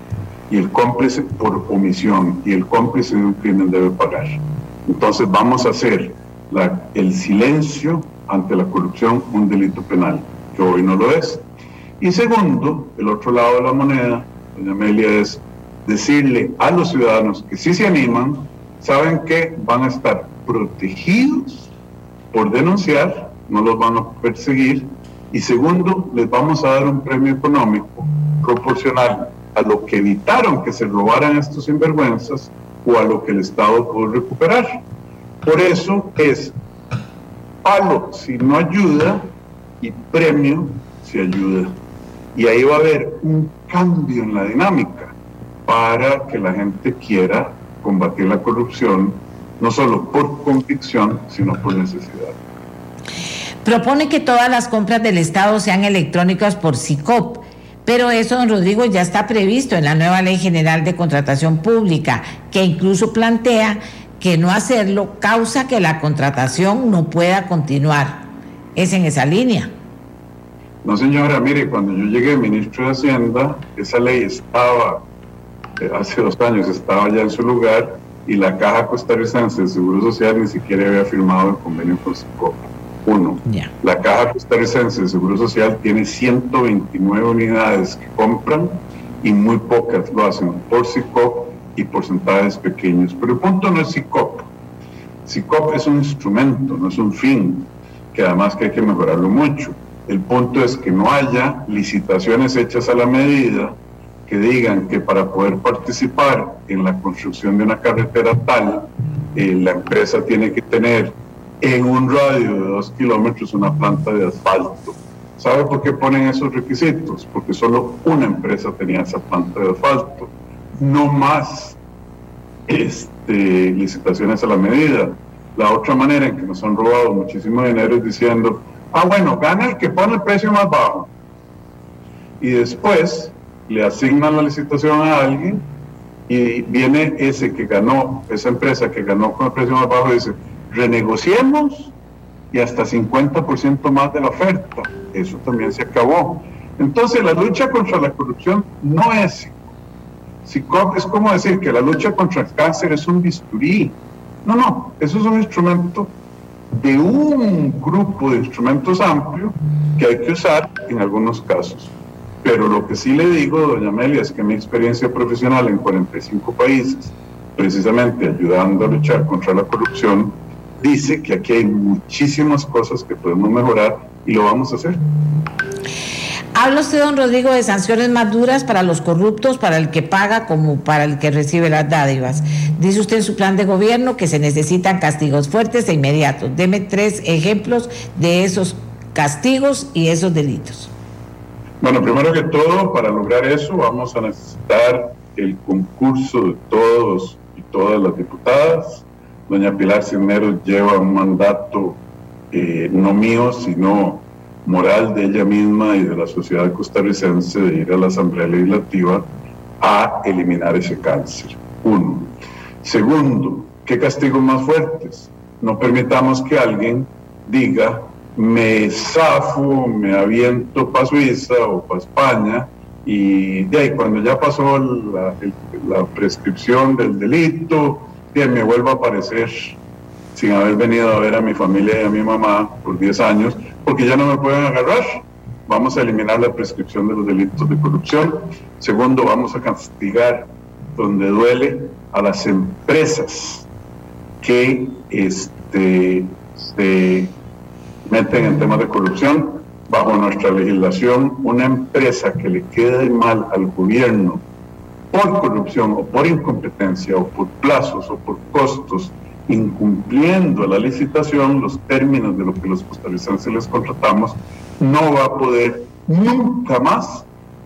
Y el cómplice por omisión y el cómplice de un crimen debe pagar. Entonces vamos a hacer el silencio ante la corrupción un delito penal, que hoy no lo es. Y segundo, el otro lado de la moneda, doña Amelia, es decirle a los ciudadanos que si se animan, saben que van a estar protegidos por denunciar no los van a perseguir. Y segundo, les vamos a dar un premio económico proporcional a lo que evitaron que se robaran estos sinvergüenzas o a lo que el Estado pudo recuperar. Por eso es palo si no ayuda y premio si ayuda. Y ahí va a haber un cambio en la dinámica para que la gente quiera combatir la corrupción, no solo por convicción, sino por necesidad. Propone que todas las compras del Estado sean electrónicas por SICOP. Pero eso, don Rodrigo, ya está previsto en la nueva Ley General de Contratación Pública, que incluso plantea que no hacerlo causa que la contratación no pueda continuar. Es en esa línea. No, señora, mire, cuando yo llegué ministro de Hacienda, esa ley estaba, eh, hace dos años estaba ya en su lugar y la Caja Costarricense de Seguro Social ni siquiera había firmado el convenio con SICOP. Uno, la Caja Costarricense de Seguro Social tiene 129 unidades que compran y muy pocas lo hacen por SICOP y porcentajes pequeños. Pero el punto no es SICOP. SICOP es un instrumento, no es un fin, que además que hay que mejorarlo mucho. El punto es que no haya licitaciones hechas a la medida que digan que para poder participar en la construcción de una carretera tal, eh, la empresa tiene que tener en un radio de dos kilómetros una planta de asfalto. ¿Sabe por qué ponen esos requisitos? Porque solo una empresa tenía esa planta de asfalto, no más este, licitaciones a la medida. La otra manera en que nos han robado muchísimo dinero es diciendo, ah, bueno, gana el que pone el precio más bajo. Y después le asignan la licitación a alguien y viene ese que ganó, esa empresa que ganó con el precio más bajo dice, renegociemos y hasta 50% más de la oferta. Eso también se acabó. Entonces la lucha contra la corrupción no es es como decir que la lucha contra el cáncer es un bisturí. No, no, eso es un instrumento de un grupo de instrumentos amplio que hay que usar en algunos casos. Pero lo que sí le digo, doña Amelia, es que mi experiencia profesional en 45 países, precisamente ayudando a luchar contra la corrupción, dice que aquí hay muchísimas cosas que podemos mejorar y lo vamos a hacer. Habla usted, don Rodrigo, de sanciones más duras para los corruptos, para el que paga como para el que recibe las dádivas. Dice usted en su plan de gobierno que se necesitan castigos fuertes e inmediatos. Deme tres ejemplos de esos castigos y esos delitos. Bueno, primero que todo, para lograr eso vamos a necesitar el concurso de todos y todas las diputadas. Doña Pilar Cisneros lleva un mandato eh, no mío, sino moral de ella misma y de la sociedad costarricense de ir a la Asamblea Legislativa a eliminar ese cáncer. Uno. Segundo, ¿qué castigos más fuertes? No permitamos que alguien diga, me zafo, me aviento para Suiza o para España y de ahí cuando ya pasó la, la prescripción del delito, de me vuelvo a aparecer sin haber venido a ver a mi familia y a mi mamá por 10 años, porque ya no me pueden agarrar. Vamos a eliminar la prescripción de los delitos de corrupción. Segundo, vamos a castigar donde duele a las empresas que este, se meten en temas de corrupción. Bajo nuestra legislación, una empresa que le quede mal al gobierno por corrupción o por incompetencia o por plazos o por costos incumpliendo la licitación los términos de lo que los costarricenses les contratamos, no va a poder nunca más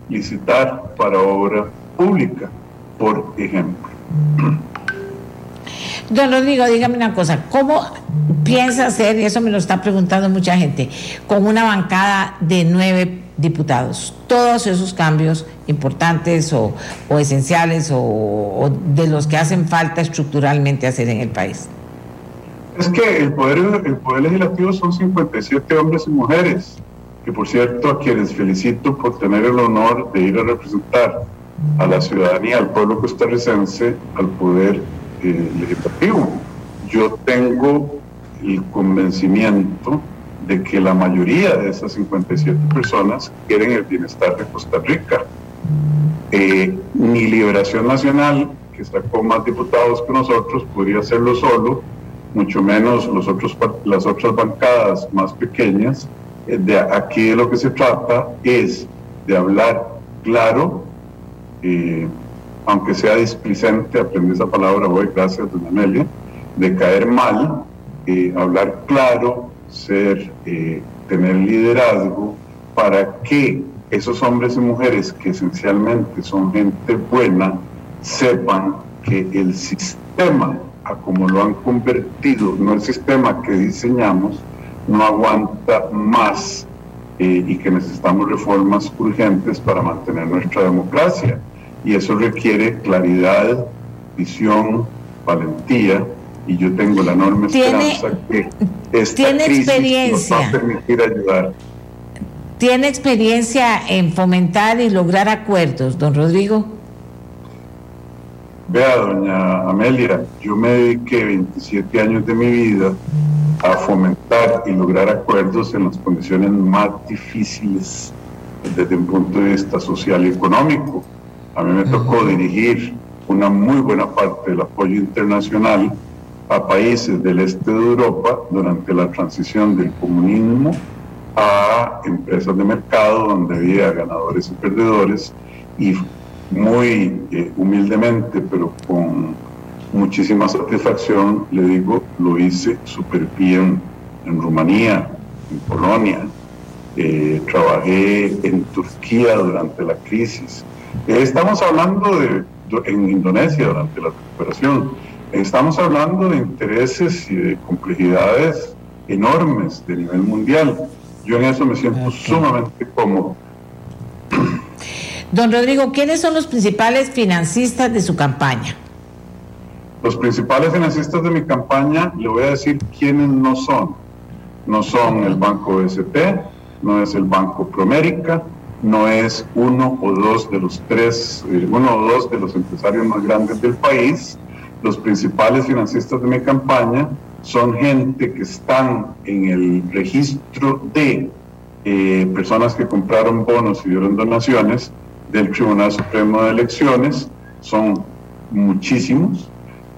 licitar para obra pública, por ejemplo. Don Rodrigo, dígame una cosa, ¿cómo piensa hacer, y eso me lo está preguntando mucha gente, con una bancada de nueve diputados, todos esos cambios importantes o, esenciales o, de los que hacen falta estructuralmente hacer en el país? Es que el poder, el poder legislativo son 57 hombres y mujeres, que por cierto a quienes felicito por tener el honor de ir a representar a la ciudadanía, al pueblo costarricense, al poder eh, legislativo. Yo tengo el convencimiento de que la mayoría de esas 57 personas quieren el bienestar de Costa Rica. Eh, ni Liberación Nacional, que sacó más diputados que nosotros, podría hacerlo solo, mucho menos las otras bancadas más pequeñas. Eh, de aquí de lo que se trata es de hablar claro, eh, aunque sea displicente, aprendí esa palabra hoy, gracias, doña Amelia, de caer mal, hablar claro, ser, eh, tener liderazgo para que esos hombres y mujeres que esencialmente son gente buena sepan que el sistema, a como lo han convertido, no el sistema que diseñamos, no aguanta más eh, y que necesitamos reformas urgentes para mantener nuestra democracia. Y eso requiere claridad, visión, valentía y yo tengo la enorme esperanza que esta ¿tiene crisis experiencia, nos va a permitir ayudar. ¿Tiene experiencia en fomentar y lograr acuerdos, don Rodrigo? Vea, doña Amelia, yo me dediqué 27 años de mi vida a fomentar y lograr acuerdos en las condiciones más difíciles desde un punto de vista social y económico. A mí me tocó dirigir una muy buena parte del apoyo internacional a países del este de Europa durante la transición del comunismo a empresas de mercado donde había ganadores y perdedores y muy eh, humildemente pero con muchísima satisfacción le digo lo hice súper bien en Rumanía, en Polonia, eh, trabajé en Turquía durante la crisis. Estamos hablando de en Indonesia durante la recuperación Estamos hablando de intereses y de complejidades enormes de nivel mundial. Yo en eso me siento sumamente cómodo. Don Rodrigo, ¿quiénes son los principales financistas de su campaña? Los principales financistas de mi campaña, le voy a decir quiénes no son. No son el Banco ST, no es el Banco Promérica, no es uno o dos de los tres, eh, uno o dos de los empresarios más grandes del país, los principales financistas de mi campaña son gente que están en el registro de eh, personas que compraron bonos y dieron donaciones del Tribunal Supremo de Elecciones. Son muchísimos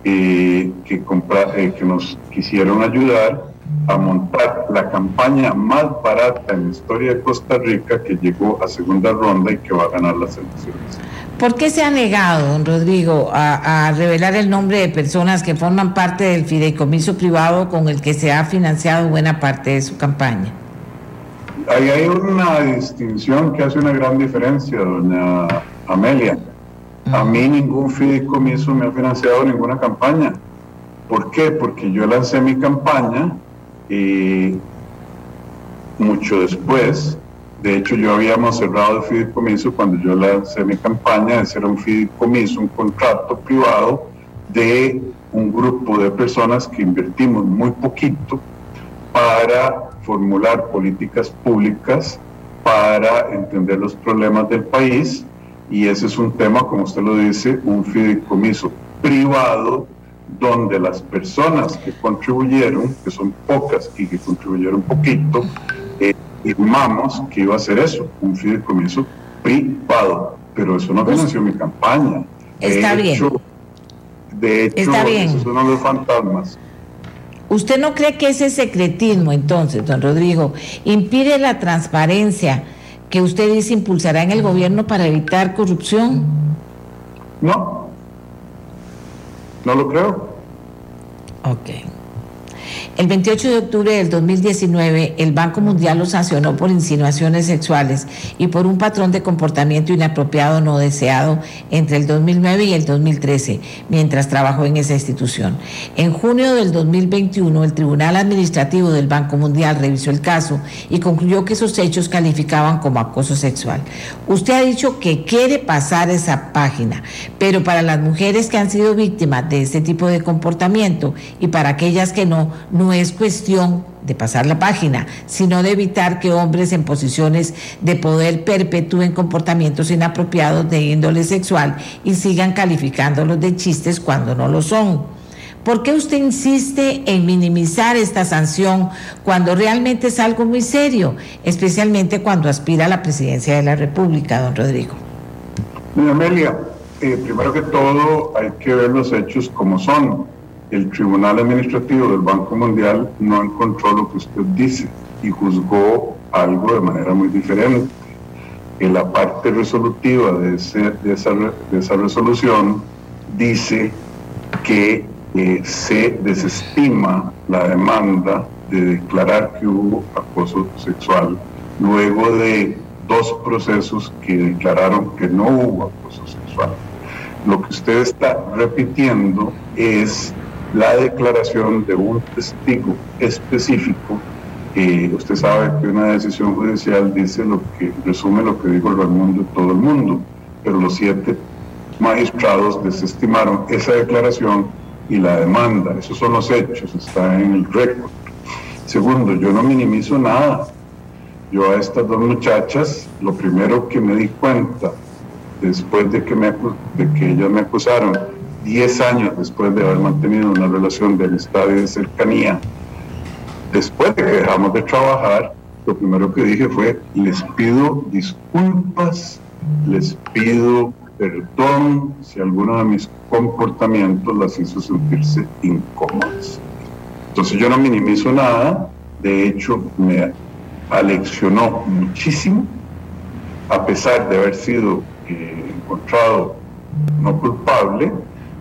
eh, que, eh, que nos quisieron ayudar a montar la campaña más barata en la historia de Costa Rica que llegó a segunda ronda y que va a ganar las elecciones. ¿Por qué se ha negado, don Rodrigo, a, revelar el nombre de personas que forman parte del fideicomiso privado con el que se ha financiado buena parte de su campaña? Ahí hay una distinción que hace una gran diferencia, doña Amelia. A mí ningún fideicomiso me ha financiado ninguna campaña. ¿Por qué? Porque yo lancé mi campaña y mucho después, de hecho yo habíamos cerrado el fideicomiso cuando yo lancé mi campaña, ese era un fideicomiso, un contrato privado de un grupo de personas que invertimos muy poquito para formular políticas públicas para entender los problemas del país. Y ese es un tema, como usted lo dice, un fideicomiso privado donde las personas que contribuyeron, que son pocas y que contribuyeron poquito, eh, firmamos que iba a ser eso, un fideicomiso privado, pero eso no financió mi campaña. Está bien. De hecho, Está bien. esos son los fantasmas. ¿Usted no cree que ese secretismo, entonces, don Rodrigo, impide la transparencia que usted dice impulsará en el gobierno para evitar corrupción? No, no lo creo. Ok. El 28 de octubre del 2019, el Banco Mundial lo sancionó por insinuaciones sexuales y por un patrón de comportamiento inapropiado no deseado entre el 2009 y el 2013, mientras trabajó en esa institución. En junio del 2021, el Tribunal Administrativo del Banco Mundial revisó el caso y concluyó que esos hechos calificaban como acoso sexual. Usted ha dicho que quiere pasar esa página, pero para las mujeres que han sido víctimas de este tipo de comportamiento y para aquellas que no, no es cuestión de pasar la página, sino de evitar que hombres en posiciones de poder perpetúen comportamientos inapropiados de índole sexual y sigan calificándolos de chistes cuando no lo son. ¿Por qué usted insiste en minimizar esta sanción cuando realmente es algo muy serio, especialmente cuando aspira a la presidencia de la República, don Rodrigo? Amelia, eh, primero que todo hay que ver los hechos como son el Tribunal Administrativo del Banco Mundial no encontró lo que usted dice y juzgó algo de manera muy diferente. En la parte resolutiva de, esa, resolución dice que eh, se desestima la demanda de declarar que hubo acoso sexual luego de dos procesos que declararon que no hubo acoso sexual. Lo que usted está repitiendo es la declaración de un testigo específico. Eh, usted sabe que una decisión judicial dice lo que resume lo que dijo el Raimundo todo el mundo, pero los siete magistrados desestimaron esa declaración y la demanda. Esos son los hechos, está en el récord. Segundo, yo no minimizo nada. Yo a estas dos muchachas, lo primero que me di cuenta después de que, me, de que ellas me acusaron 10 años después de haber mantenido una relación de amistad y de cercanía, después de que dejamos de trabajar, lo primero que dije fue, les pido disculpas, les pido perdón si alguno de mis comportamientos las hizo sentirse incómodas. Entonces yo no minimizo nada, de hecho me aleccionó muchísimo, a pesar de haber sido eh, encontrado no culpable,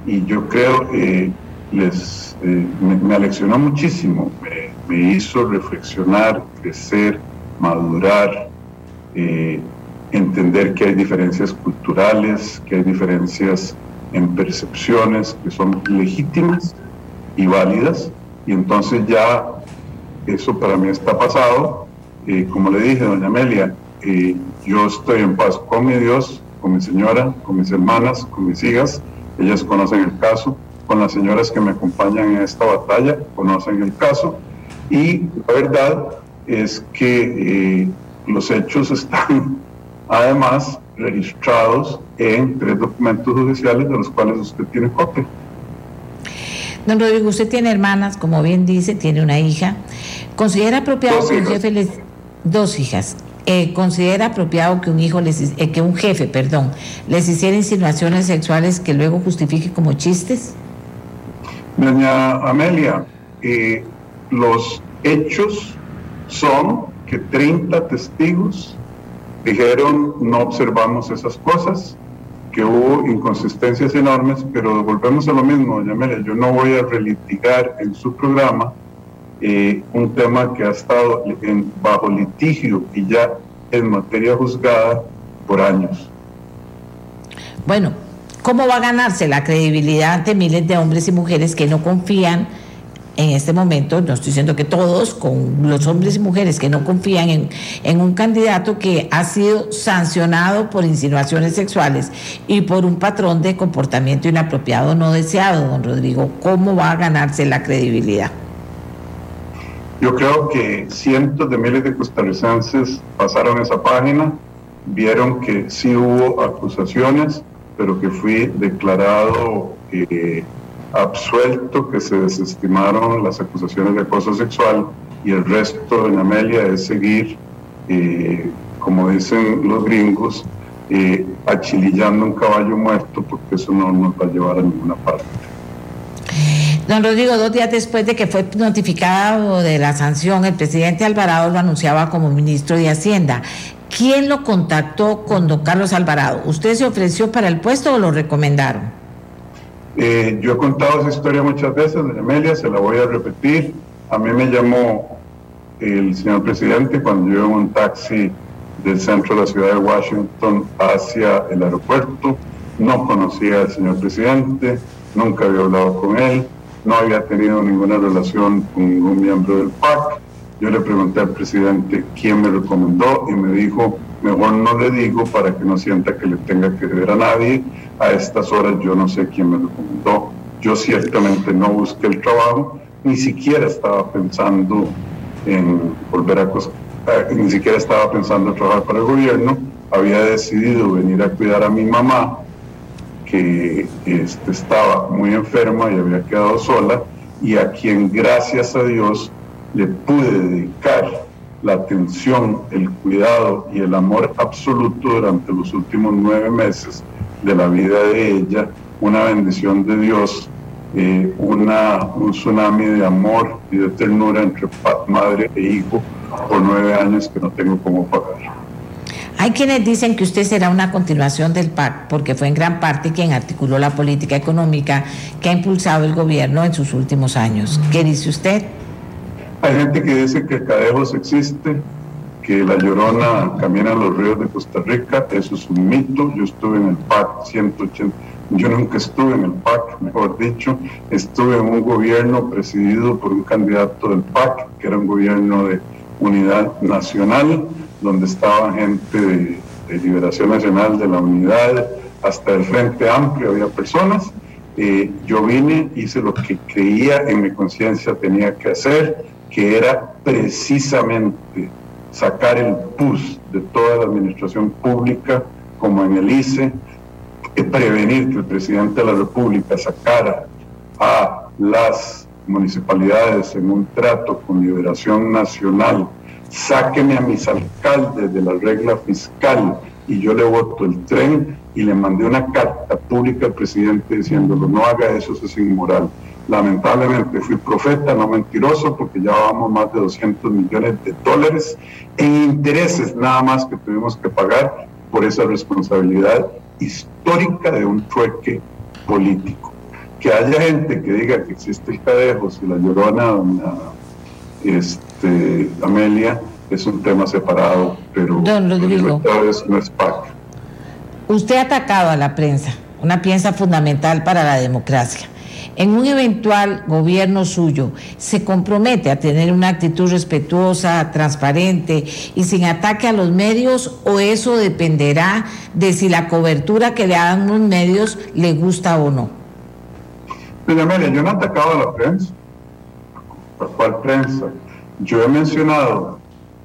y yo creo que les, eh, me, aleccionó muchísimo, me, hizo reflexionar, crecer, madurar, eh, entender que hay diferencias culturales, que hay diferencias en percepciones que son legítimas y válidas, y entonces ya eso para mí está pasado. Eh, como le dije, doña Amelia, yo estoy en paz con mi Dios, con mi señora, con mis hermanas, con mis hijas, ellas conocen el caso, con las señoras que me acompañan en esta batalla, conocen el caso, y la verdad es que eh, los hechos están además registrados en tres documentos judiciales de los cuales usted tiene copia. Don Rodrigo, usted tiene hermanas, como bien dice, tiene una hija. ¿Considera apropiado que un jefe les... Dos hijas. Eh, considera apropiado que un hijo les, eh, que un jefe, perdón, les hiciera insinuaciones sexuales que luego justifique como chistes? Doña Amelia, eh, los hechos son que 30 testigos dijeron no observamos esas cosas, que hubo inconsistencias enormes, pero volvemos a lo mismo, doña yo no voy a relitigar en su programa eh, un tema que ha estado en, bajo litigio y ya en materia juzgada por años. Bueno, ¿cómo va a ganarse la credibilidad ante miles de hombres y mujeres que no confían en este momento, no estoy diciendo que todos, con los hombres y mujeres que no confían en, en, un candidato que ha sido sancionado por insinuaciones sexuales y por un patrón de comportamiento inapropiado no deseado, don Rodrigo, ¿cómo va a ganarse la credibilidad? Yo creo que cientos de miles de costarricenses pasaron esa página, vieron que sí hubo acusaciones, pero que fui declarado... Eh, absuelto que se desestimaron las acusaciones de acoso sexual y el resto, de Amelia, es seguir, eh, como dicen los gringos, eh, achilillando un caballo muerto porque eso no nos va a llevar a ninguna parte. Don Rodrigo, dos días después de que fue notificado de la sanción, el presidente Alvarado lo anunciaba como ministro de Hacienda. ¿Quién lo contactó con don Carlos Alvarado? ¿Usted se ofreció para el puesto o lo recomendaron? Eh, yo he contado esa historia muchas veces, doña Amelia, se la voy a repetir. A mí me llamó el señor presidente cuando yo en un taxi del centro de la ciudad de Washington hacia el aeropuerto. No conocía al señor presidente, nunca había hablado con él, no había tenido ninguna relación con ningún miembro del PAC. Yo le pregunté al presidente quién me recomendó y me dijo, mejor no le digo para que no sienta que le tenga que ver a nadie a estas horas yo no sé quién me recomendó. Yo ciertamente no busqué el trabajo, ni siquiera estaba pensando en volver a eh, ni siquiera estaba pensando en trabajar para el gobierno. Había decidido venir a cuidar a mi mamá, que este, estaba muy enferma y había quedado sola, y a quien gracias a Dios le pude dedicar la atención, el cuidado y el amor absoluto durante los últimos nueve meses de la vida de ella, una bendición de Dios, eh, una, un tsunami de amor y de ternura entre madre e hijo por nueve años que no tengo cómo pagar. Hay quienes dicen que usted será una continuación del PAC porque fue en gran parte quien articuló la política económica que ha impulsado el gobierno en sus últimos años. ¿Qué dice usted? Hay gente que dice que Cadejos existe, que la Llorona camina los ríos de Costa Rica, eso es un mito. Yo estuve en el PAC 180, yo nunca estuve en el PAC, mejor dicho, estuve en un gobierno presidido por un candidato del PAC, que era un gobierno de unidad nacional, donde estaba gente de, Liberación Nacional, de la Unidad, hasta el Frente Amplio había personas. Eh, yo vine, hice lo que creía en mi conciencia tenía que hacer, que era precisamente sacar el PUS de toda la administración pública, como en el ICE, prevenir que el presidente de la República sacara a las municipalidades en un trato con liberación nacional, sáqueme a mis alcaldes de la regla fiscal y yo le voto el tren y le mandé una carta pública al presidente diciéndolo, no haga eso, eso es inmoral. Lamentablemente fui profeta, no mentiroso, porque ya vamos más de 200 millones de dólares en intereses nada más que tuvimos que pagar por esa responsabilidad histórica de un trueque político. Que haya gente que diga que existe el cadejo, si la llorona, este, Amelia, es un tema separado, pero Don Rodrigo, no es PAC. Usted ha atacado a la prensa, una pieza fundamental para la democracia en un eventual gobierno suyo se compromete a tener una actitud respetuosa, transparente y sin ataque a los medios o eso dependerá de si la cobertura que le dan los medios le gusta o no? Doña Amelia, yo no he atacado a la prensa. ¿Por cuál prensa? Yo he mencionado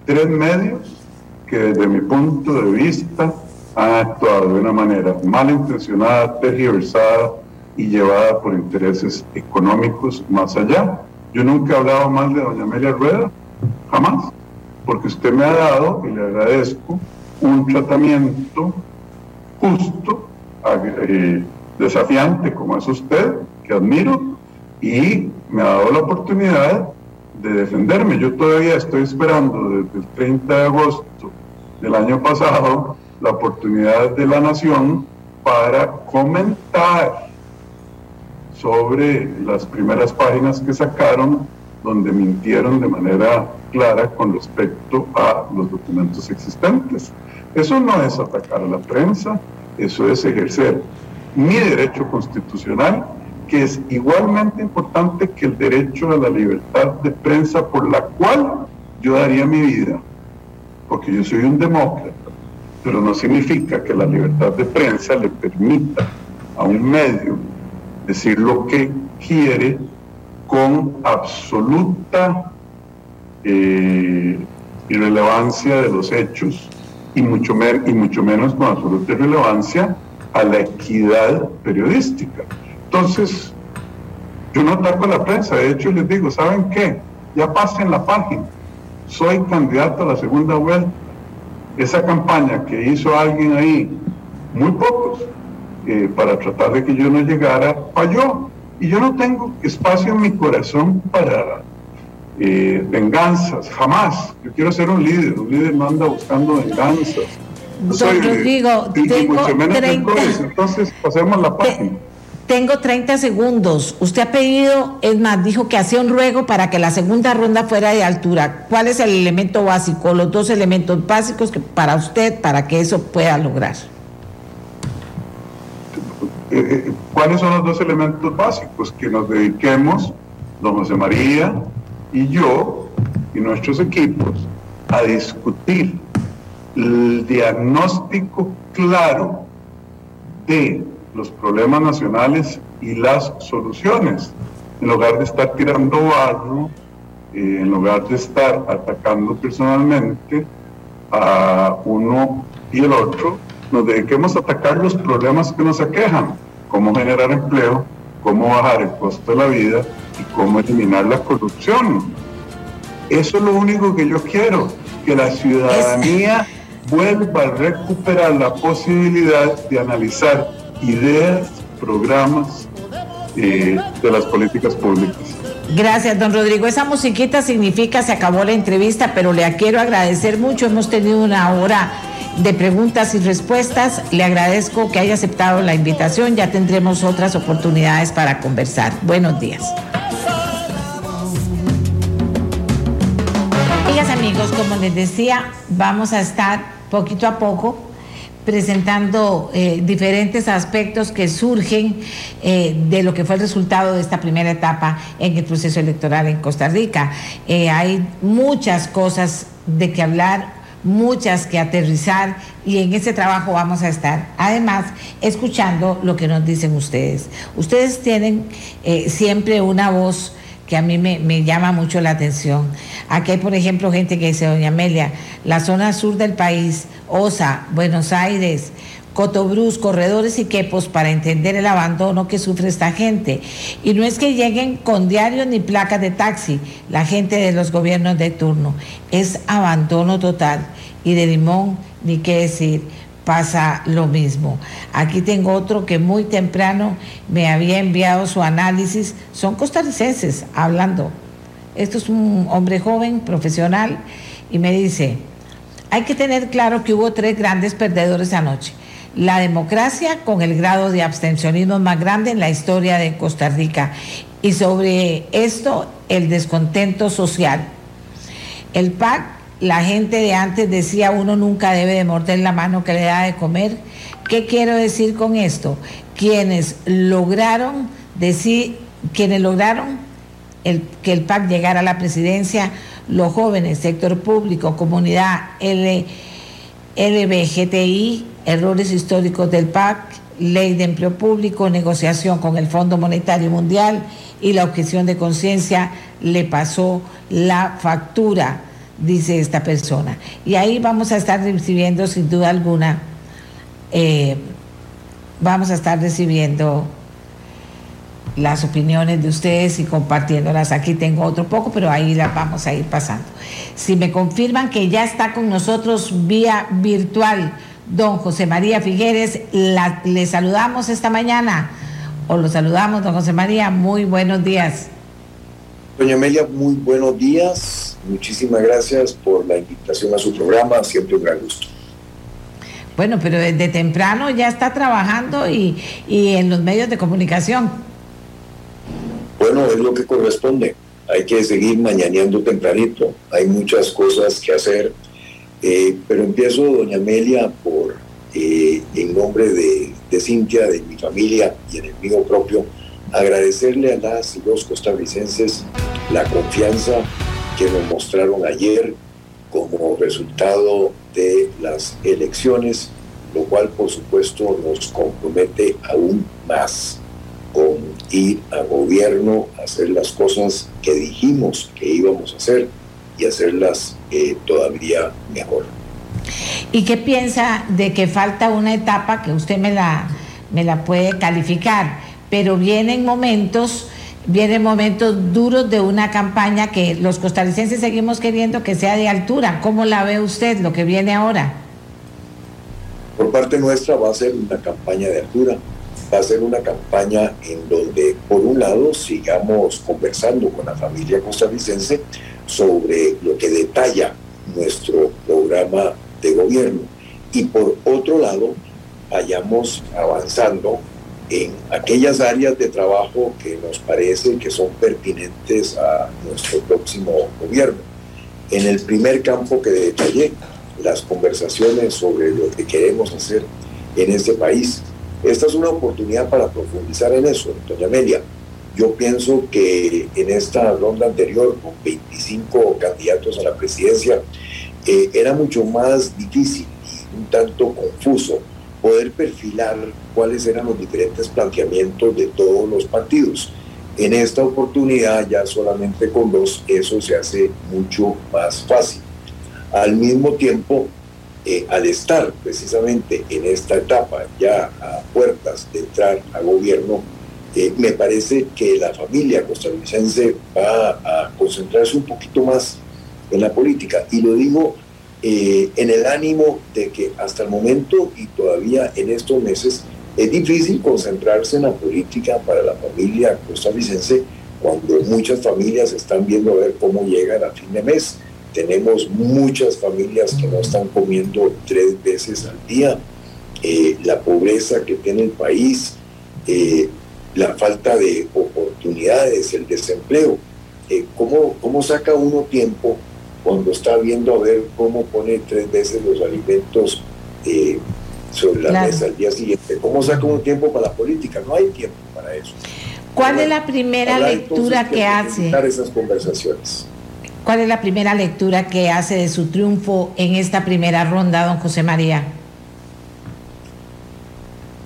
tres medios que desde mi punto de vista han actuado de una manera malintencionada, tergiversada, y llevada por intereses económicos más allá. Yo nunca he hablado mal de doña Amelia Rueda, jamás, porque usted me ha dado, y le agradezco, un tratamiento justo, eh, desafiante como es usted, que admiro, y me ha dado la oportunidad de defenderme. Yo todavía estoy esperando desde el 30 de agosto del año pasado la oportunidad de la Nación para comentar sobre las primeras páginas que sacaron donde mintieron de manera clara con respecto a los documentos existentes. Eso no es atacar a la prensa, eso es ejercer mi derecho constitucional, que es igualmente importante que el derecho a la libertad de prensa por la cual yo daría mi vida, porque yo soy un demócrata, pero no significa que la libertad de prensa le permita a un medio decir lo que quiere con absoluta eh, irrelevancia de los hechos y mucho, y mucho menos con absoluta irrelevancia a la equidad periodística. Entonces, yo no ataco a la prensa, de hecho les digo, ¿saben qué? Ya pasen la página. Soy candidato a la segunda vuelta. Esa campaña que hizo alguien ahí, muy pocos, eh, para tratar de que yo no llegara, falló. Y yo no tengo espacio en mi corazón para eh, venganzas, jamás. Yo quiero ser un líder, un líder no anda buscando venganzas. Don Rodrigo, tengo 30, entonces pasemos la página. Tengo 30 segundos. Usted ha pedido, es más, dijo que hacía un ruego para que la segunda ronda fuera de altura. ¿Cuál es el elemento básico, los dos elementos básicos que para usted, para que eso pueda lograr? Eh, eh, ¿Cuáles son los dos elementos básicos? Que nos dediquemos, don José María y yo y nuestros equipos, a discutir el diagnóstico claro de los problemas nacionales y las soluciones, en lugar de estar tirando barro, eh, en lugar de estar atacando personalmente a uno y el otro, nos dediquemos a atacar los problemas que nos aquejan, cómo generar empleo, cómo bajar el costo de la vida y cómo eliminar la corrupción. Eso es lo único que yo quiero, que la ciudadanía vuelva a recuperar la posibilidad de analizar ideas, programas eh, de las políticas públicas. Gracias, don Rodrigo. Esa musiquita significa se acabó la entrevista, pero le quiero agradecer mucho. Hemos tenido una hora de preguntas y respuestas. Le agradezco que haya aceptado la invitación. Ya tendremos otras oportunidades para conversar. Buenos días. Amigos, como les decía, vamos a estar poquito a poco presentando eh, diferentes aspectos que surgen eh, de lo que fue el resultado de esta primera etapa en el proceso electoral en Costa Rica. Eh, hay muchas cosas de que hablar, muchas que aterrizar y en ese trabajo vamos a estar. Además, escuchando lo que nos dicen ustedes. Ustedes tienen siempre una voz que a mí me, llama mucho la atención. Aquí hay, por ejemplo, gente que dice, doña Amelia, la zona sur del país, Osa, Buenos Aires, Cotobruz, corredores y quepos para entender el abandono que sufre esta gente. Y no es que lleguen con diarios ni placas de taxi, la gente de los gobiernos de turno. Es abandono total. Y de Limón, ni qué decir pasa lo mismo. Aquí tengo otro que muy temprano me había enviado su análisis. Son costarricenses hablando. Esto es un hombre joven, profesional, y me dice, hay que tener claro que hubo tres grandes perdedores anoche. La democracia con el grado de abstencionismo más grande en la historia de Costa Rica. Y sobre esto, el descontento social. El PAC la gente de antes decía uno nunca debe de morder la mano que le da de comer. ¿Qué quiero decir con esto? Quienes lograron decir, quienes lograron que el PAC llegara a la presidencia, los jóvenes, sector público, comunidad L, LBGTI, errores históricos del PAC, ley de empleo público, negociación con el Fondo Monetario Mundial y la objeción de conciencia le pasó la factura dice esta persona. Y ahí vamos a estar recibiendo, sin duda alguna, eh, vamos a estar recibiendo las opiniones de ustedes y compartiéndolas. Aquí tengo otro poco, pero ahí las vamos a ir pasando. Si me confirman que ya está con nosotros vía virtual don José María Figueres, le saludamos esta mañana. O lo saludamos, don José María, muy buenos días. Doña Amelia, muy buenos días. Muchísimas gracias por la invitación a su programa. Siempre un gran gusto. Bueno, pero desde temprano ya está trabajando y, y en los medios de comunicación. Bueno, es lo que corresponde. Hay que seguir mañaneando tempranito. Hay muchas cosas que hacer. Eh, pero empiezo, doña Amelia, por, eh, en nombre de, de Cintia, de mi familia y en el mío propio, agradecerle a las y los costarricenses la confianza que nos mostraron ayer como resultado de las elecciones, lo cual por supuesto nos compromete aún más con ir a gobierno hacer las cosas que dijimos que íbamos a hacer y hacerlas eh, todavía mejor. ¿Y qué piensa de que falta una etapa que usted me la, me la puede calificar? Pero vienen momentos vienen momentos duros de una campaña que los costarricenses seguimos queriendo que sea de altura. ¿Cómo la ve usted lo que viene ahora? Por parte nuestra va a ser una campaña de altura, va a ser una campaña en donde, por un lado, sigamos conversando con la familia costarricense sobre lo que detalla nuestro programa de gobierno y por otro lado, vayamos avanzando en aquellas áreas de trabajo que nos parece que son pertinentes a nuestro próximo gobierno. En el primer campo que detallé, las conversaciones sobre lo que queremos hacer en este país. Esta es una oportunidad para profundizar en eso, doña Amelia. Yo pienso que en esta ronda anterior, con 25 candidatos a la presidencia, eh, era mucho más difícil y un tanto confuso poder perfilar cuáles eran los diferentes planteamientos de todos los partidos. En esta oportunidad, ya solamente con dos, eso se hace mucho más fácil. Al mismo tiempo, eh, al estar precisamente en esta etapa, ya a puertas de entrar a gobierno, eh, me parece que la familia costarricense va a concentrarse un poquito más en la política. Y lo digo eh, en el ánimo de que hasta el momento y todavía en estos meses es difícil concentrarse en la política para la familia costarricense cuando muchas familias están viendo a ver cómo llegan a fin de mes. Tenemos muchas familias que no están comiendo tres veces al día. Eh, la pobreza que tiene el país, eh, la falta de oportunidades, el desempleo. ¿cómo, ¿Cómo saca uno tiempo cuando está viendo a ver cómo pone tres veces los alimentos eh, sobre la mesa al día siguiente. ¿Cómo saca un tiempo para la política? No hay tiempo para eso. ¿Cuál es la primera lectura que hace? esas conversaciones. ¿Cuál es la primera lectura que hace de su triunfo en esta primera ronda, don José María?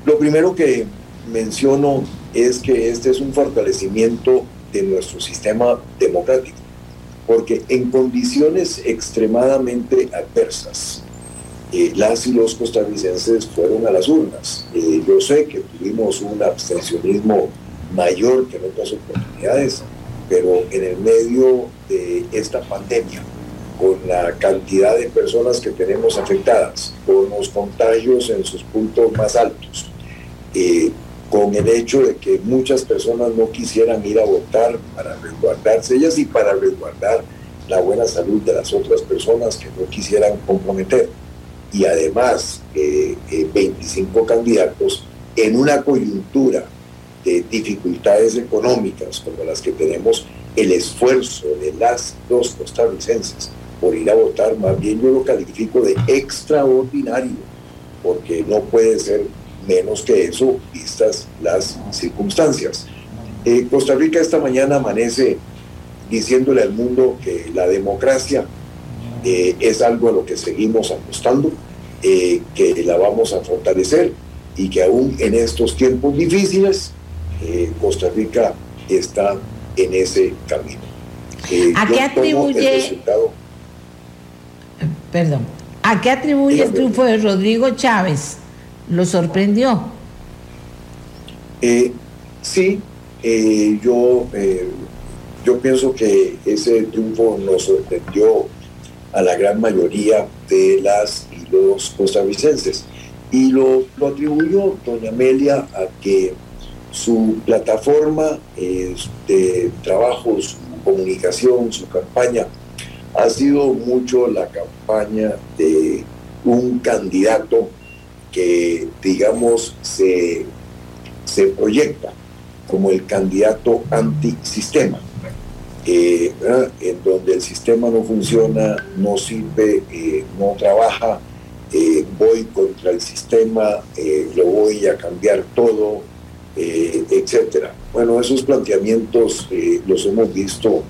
Lo primero que menciono es que este es un fortalecimiento de nuestro sistema democrático porque en condiciones extremadamente adversas, eh, las y los costarricenses fueron a las urnas. Eh, yo sé que tuvimos un abstencionismo mayor que en otras oportunidades, pero en el medio de esta pandemia, con la cantidad de personas que tenemos afectadas, con los contagios en sus puntos más altos, eh, con el hecho de que muchas personas no quisieran ir a votar para resguardarse ellas y para resguardar la buena salud de las otras personas que no quisieran comprometer. Y además, 25 eh, candidatos en una coyuntura de dificultades económicas como las que tenemos, el esfuerzo de las dos costarricenses por ir a votar, más bien yo lo califico de extraordinario, porque no puede ser menos que eso, vistas las circunstancias. Eh, Costa Rica esta mañana amanece diciéndole al mundo que la democracia eh, es algo a lo que seguimos apostando, eh, que la vamos a fortalecer y que aún en estos tiempos difíciles Costa Rica está en ese camino. ¿A qué atribuye? Perdón. ¿A qué atribuye el triunfo de Rodrigo Chávez? ¿Lo sorprendió? Eh, sí, eh, yo, eh, yo pienso que ese triunfo nos sorprendió a la gran mayoría de las y los costarricenses. Y lo, lo atribuyó doña Amelia a que su plataforma de trabajo, su comunicación, su campaña, ha sido mucho la campaña de un candidato que, digamos, se, se proyecta como el candidato antisistema, eh, en donde el sistema no funciona, no sirve, eh, no trabaja, eh, voy contra el sistema, lo voy a cambiar todo, etcétera. Bueno, esos planteamientos los hemos visto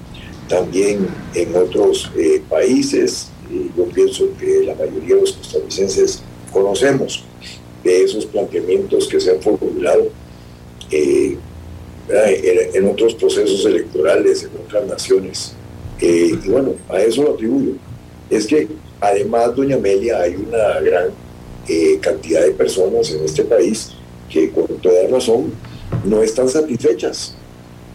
también en otros países. yo pienso que la mayoría de los costarricenses conocemos de esos planteamientos que se han formulado en, otros procesos electorales, en otras naciones. Eh, y bueno, a eso lo atribuyo. Es que además, doña Amelia, hay una gran eh, cantidad de personas en este país que con toda razón no están satisfechas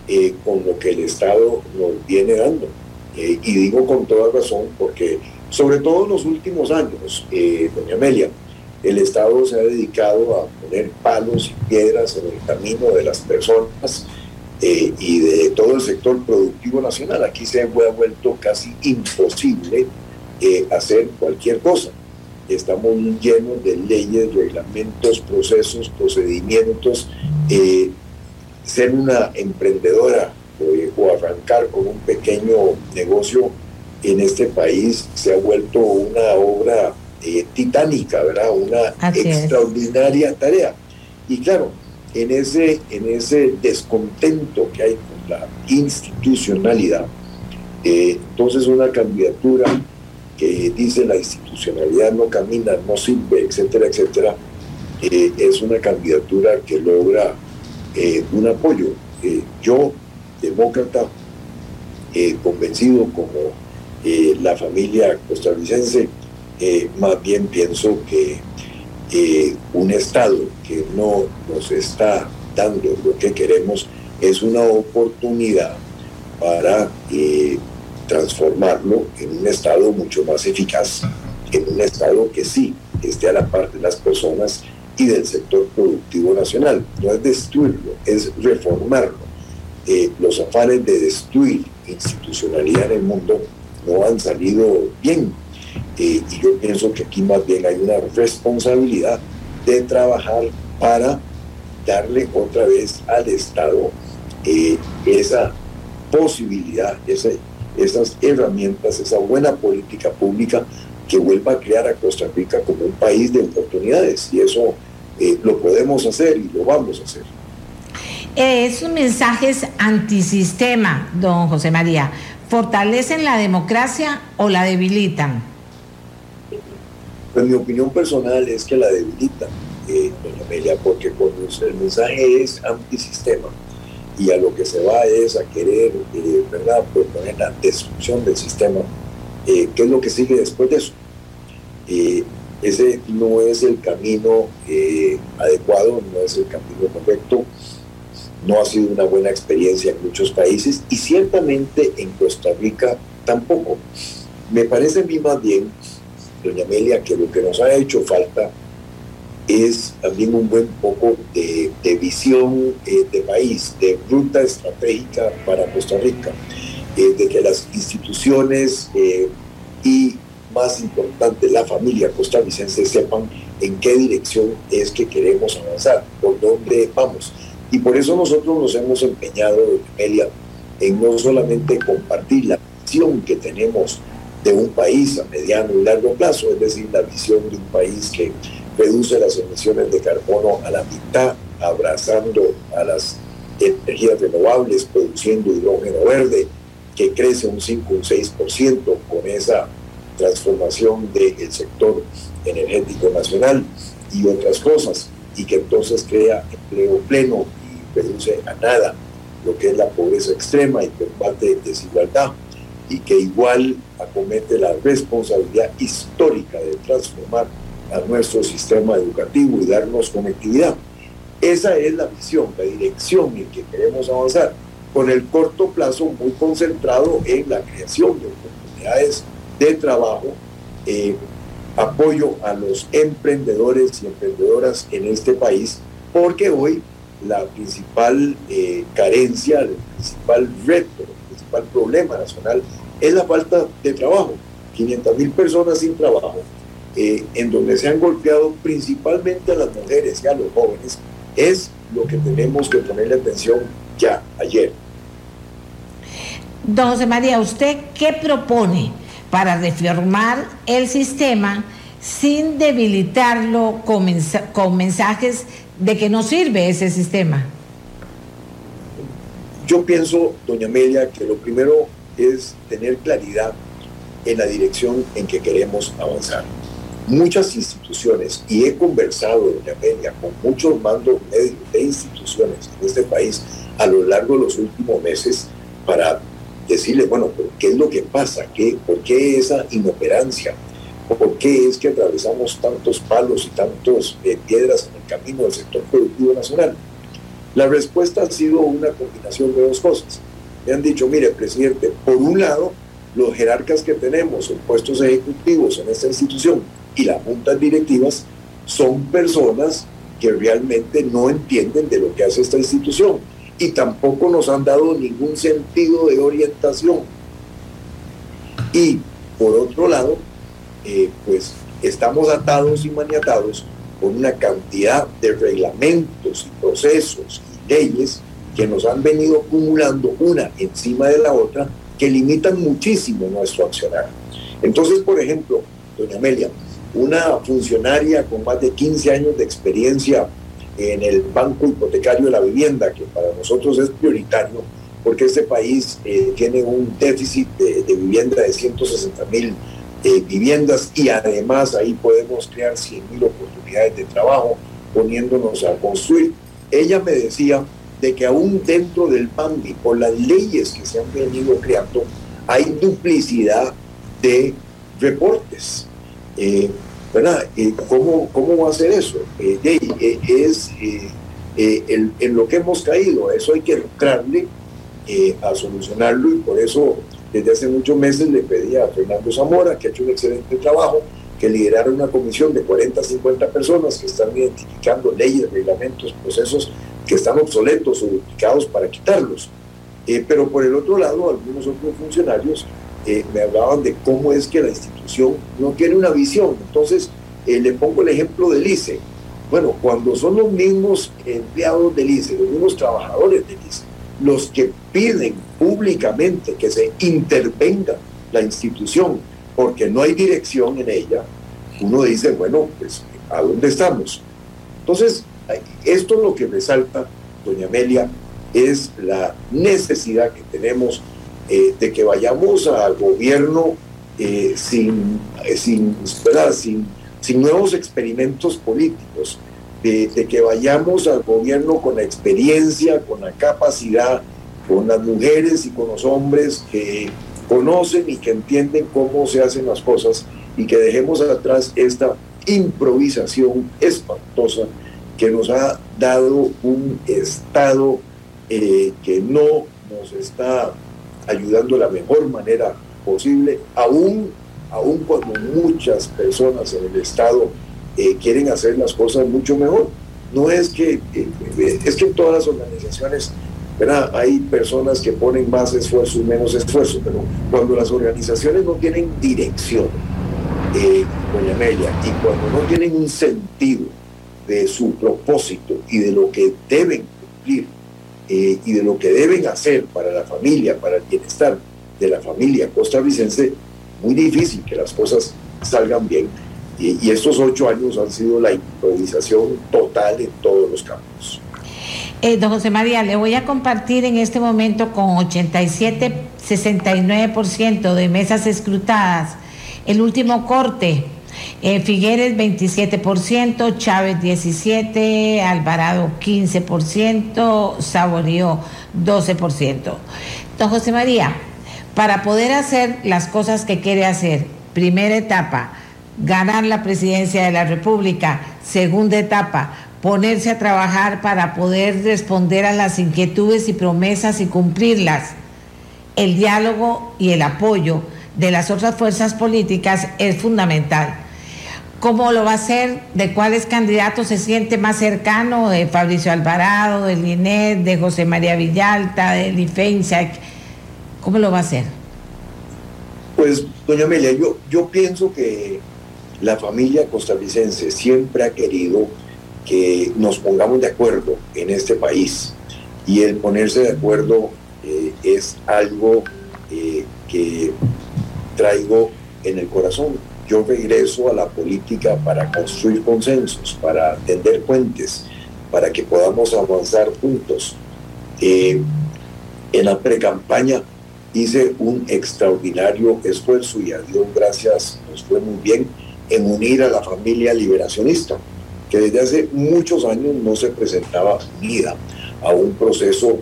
eh, con lo que el Estado nos viene dando. y digo con toda razón porque, sobre todo en los últimos años, doña Amelia, el Estado se ha dedicado a poner palos y piedras en el camino de las personas eh, y de todo el sector productivo nacional. Aquí se ha vuelto casi imposible eh, hacer cualquier cosa. Estamos llenos de leyes, reglamentos, procesos, procedimientos. Eh, ser una emprendedora o arrancar con un pequeño negocio en este país se ha vuelto una obra eh, titánica, ¿verdad? Una extraordinaria tarea. Y claro, en ese, en ese descontento que hay con la institucionalidad, eh, entonces una candidatura que dice la institucionalidad no camina, no sirve, etcétera, etcétera, eh, es una candidatura que logra un apoyo. yo, demócrata, convencido como la familia costarricense, eh, más bien pienso que un Estado que no nos está dando lo que queremos es una oportunidad para eh, transformarlo en un Estado mucho más eficaz, en un Estado que sí esté a la par de las personas y del sector productivo nacional. No es destruirlo, es reformarlo. Eh, los afanes de destruir institucionalidad en el mundo no han salido bien eh, y yo pienso que aquí más bien hay una responsabilidad de trabajar para darle otra vez al Estado eh, esa posibilidad, esas herramientas, esa buena política pública que vuelva a crear a Costa Rica como un país de oportunidades. Y eso eh, lo podemos hacer y lo vamos a hacer. esos mensajes antisistema, don José María, ¿fortalecen la democracia o la debilitan? Pues mi opinión personal es que la debilita, eh, doña Amelia, porque el mensaje es antisistema y a lo que se va es a querer, eh, ¿verdad?, proponer la destrucción del sistema, eh, ¿qué es lo que sigue después de eso? Eh, ese no es el camino adecuado, no es el camino correcto, no ha sido una buena experiencia en muchos países y ciertamente en Costa Rica tampoco. Me parece a mí más bien doña Amelia, que lo que nos ha hecho falta es también un buen poco de, visión eh, de país, de ruta estratégica para Costa Rica, eh, de que las instituciones eh, y, más importante, la familia costarricense sepan en qué dirección es que queremos avanzar, por dónde vamos. Y por eso nosotros nos hemos empeñado, doña Amelia, en no solamente compartir la visión que tenemos de un país a mediano y largo plazo, es decir, la visión de un país que reduce las emisiones de carbono a la mitad, abrazando a las energías renovables, produciendo hidrógeno verde, que crece un 5, un 6% con esa transformación del sector energético nacional y otras cosas, y que entonces crea empleo pleno y reduce a nada lo que es la pobreza extrema y combate desigualdad y que igual acomete la responsabilidad histórica de transformar a nuestro sistema educativo y darnos conectividad. Esa es la visión, la dirección en que queremos avanzar, con el corto plazo muy concentrado en la creación de oportunidades de trabajo, eh, apoyo a los emprendedores y emprendedoras en este país, porque hoy la principal eh, carencia, el principal reto principal problema nacional es la falta de trabajo. 500 mil personas sin trabajo, eh, en donde se han golpeado principalmente a las mujeres y a los jóvenes, es lo que tenemos que ponerle atención ya, ayer. Don José María, ¿usted qué propone para reformar el sistema sin debilitarlo con, con mensajes de que no sirve ese sistema? Yo pienso, doña Amelia, que lo primero es tener claridad en la dirección en que queremos avanzar. Muchas instituciones, y he conversado, doña Amelia, con muchos mandos medios de instituciones en este país a lo largo de los últimos meses para decirle, bueno, ¿qué es lo que pasa? ¿Qué, ¿Por qué esa inoperancia? ¿Por qué es que atravesamos tantos palos y tantas eh, piedras en el camino del sector productivo nacional? La respuesta ha sido una combinación de dos cosas. Me han dicho, mire, presidente, por un lado, los jerarcas que tenemos en puestos ejecutivos en esta institución y las juntas directivas son personas que realmente no entienden de lo que hace esta institución y tampoco nos han dado ningún sentido de orientación. Y por otro lado, eh, pues estamos atados y maniatados con una cantidad de reglamentos y procesos y leyes que nos han venido acumulando una encima de la otra que limitan muchísimo nuestro accionar. Entonces, por ejemplo, doña Amelia, una funcionaria con más de 15 años de experiencia en el Banco Hipotecario de la Vivienda, que para nosotros es prioritario, porque este país eh, tiene un déficit de, vivienda de 160 mil eh, viviendas y además ahí podemos crear 100 mil oportunidades de trabajo poniéndonos a construir. Ella me decía de que aún dentro del PAMBI, por las leyes que se han venido creando, hay duplicidad de reportes. Eh, ¿verdad? ¿cómo, ¿Cómo va a ser eso? Eh, eh, es en lo que hemos caído, eso hay que entrarle a solucionarlo y por eso desde hace muchos meses le pedí a Fernando Zamora, que ha hecho un excelente trabajo, que liderara una comisión de 40 a 50 personas que están identificando leyes, reglamentos, procesos que están obsoletos o duplicados para quitarlos. Eh, pero por el otro lado, algunos otros funcionarios eh, me hablaban de cómo es que la institución no tiene una visión. Entonces, eh, le pongo el ejemplo del ICE. Bueno, cuando son los mismos empleados del ICE, los mismos trabajadores del ICE, los que piden públicamente que se intervenga la institución porque no hay dirección en ella, uno dice, bueno, pues, ¿a dónde estamos? Entonces, esto es lo que resalta, doña Amelia, es la necesidad que tenemos eh, de que vayamos al gobierno eh, sin, eh, sin, sin, sin, nuevos experimentos políticos, de, que vayamos al gobierno con la experiencia, con la capacidad, con las mujeres y con los hombres que conocen y que entienden cómo se hacen las cosas y que dejemos atrás esta improvisación espantosa que nos ha dado un Estado eh, que no nos está ayudando de la mejor manera posible, aún, aún cuando muchas personas en el Estado eh, quieren hacer las cosas mucho mejor. No es que, eh, es que en todas las organizaciones ¿verdad? hay personas que ponen más esfuerzo y menos esfuerzo, pero cuando las organizaciones no tienen dirección, doña Amelia, y cuando no tienen un sentido, de su propósito y de lo que deben cumplir eh, y de lo que deben hacer para la familia, para el bienestar de la familia costarricense, muy difícil que las cosas salgan bien. Y, estos ocho años han sido la improvisación total en todos los campos. Eh, don José María, le voy a compartir en este momento con 87, 69% de mesas escrutadas el último corte eh, Figueres 27%, Chávez 17%, Alvarado 15%, Saborío 12%. Don José María, para poder hacer las cosas que quiere hacer, primera etapa, ganar la presidencia de la República, segunda etapa, ponerse a trabajar para poder responder a las inquietudes y promesas y cumplirlas. El diálogo y el apoyo de las otras fuerzas políticas es fundamental cómo lo va a hacer, de cuáles candidatos se siente más cercano, de Fabricio Alvarado, de Linet, de José María Villalta, de Lifensa. ¿Cómo lo va a hacer? Pues, doña Amelia, yo, yo pienso que la familia costarricense siempre ha querido que nos pongamos de acuerdo en este país y el ponerse de acuerdo eh, es algo eh, que traigo en el corazón. Yo regreso a la política para construir consensos, para tender puentes, para que podamos avanzar juntos. Eh, en la precampaña hice un extraordinario esfuerzo y a Dios gracias nos fue muy bien en unir a la familia liberacionista, que desde hace muchos años no se presentaba unida a un proceso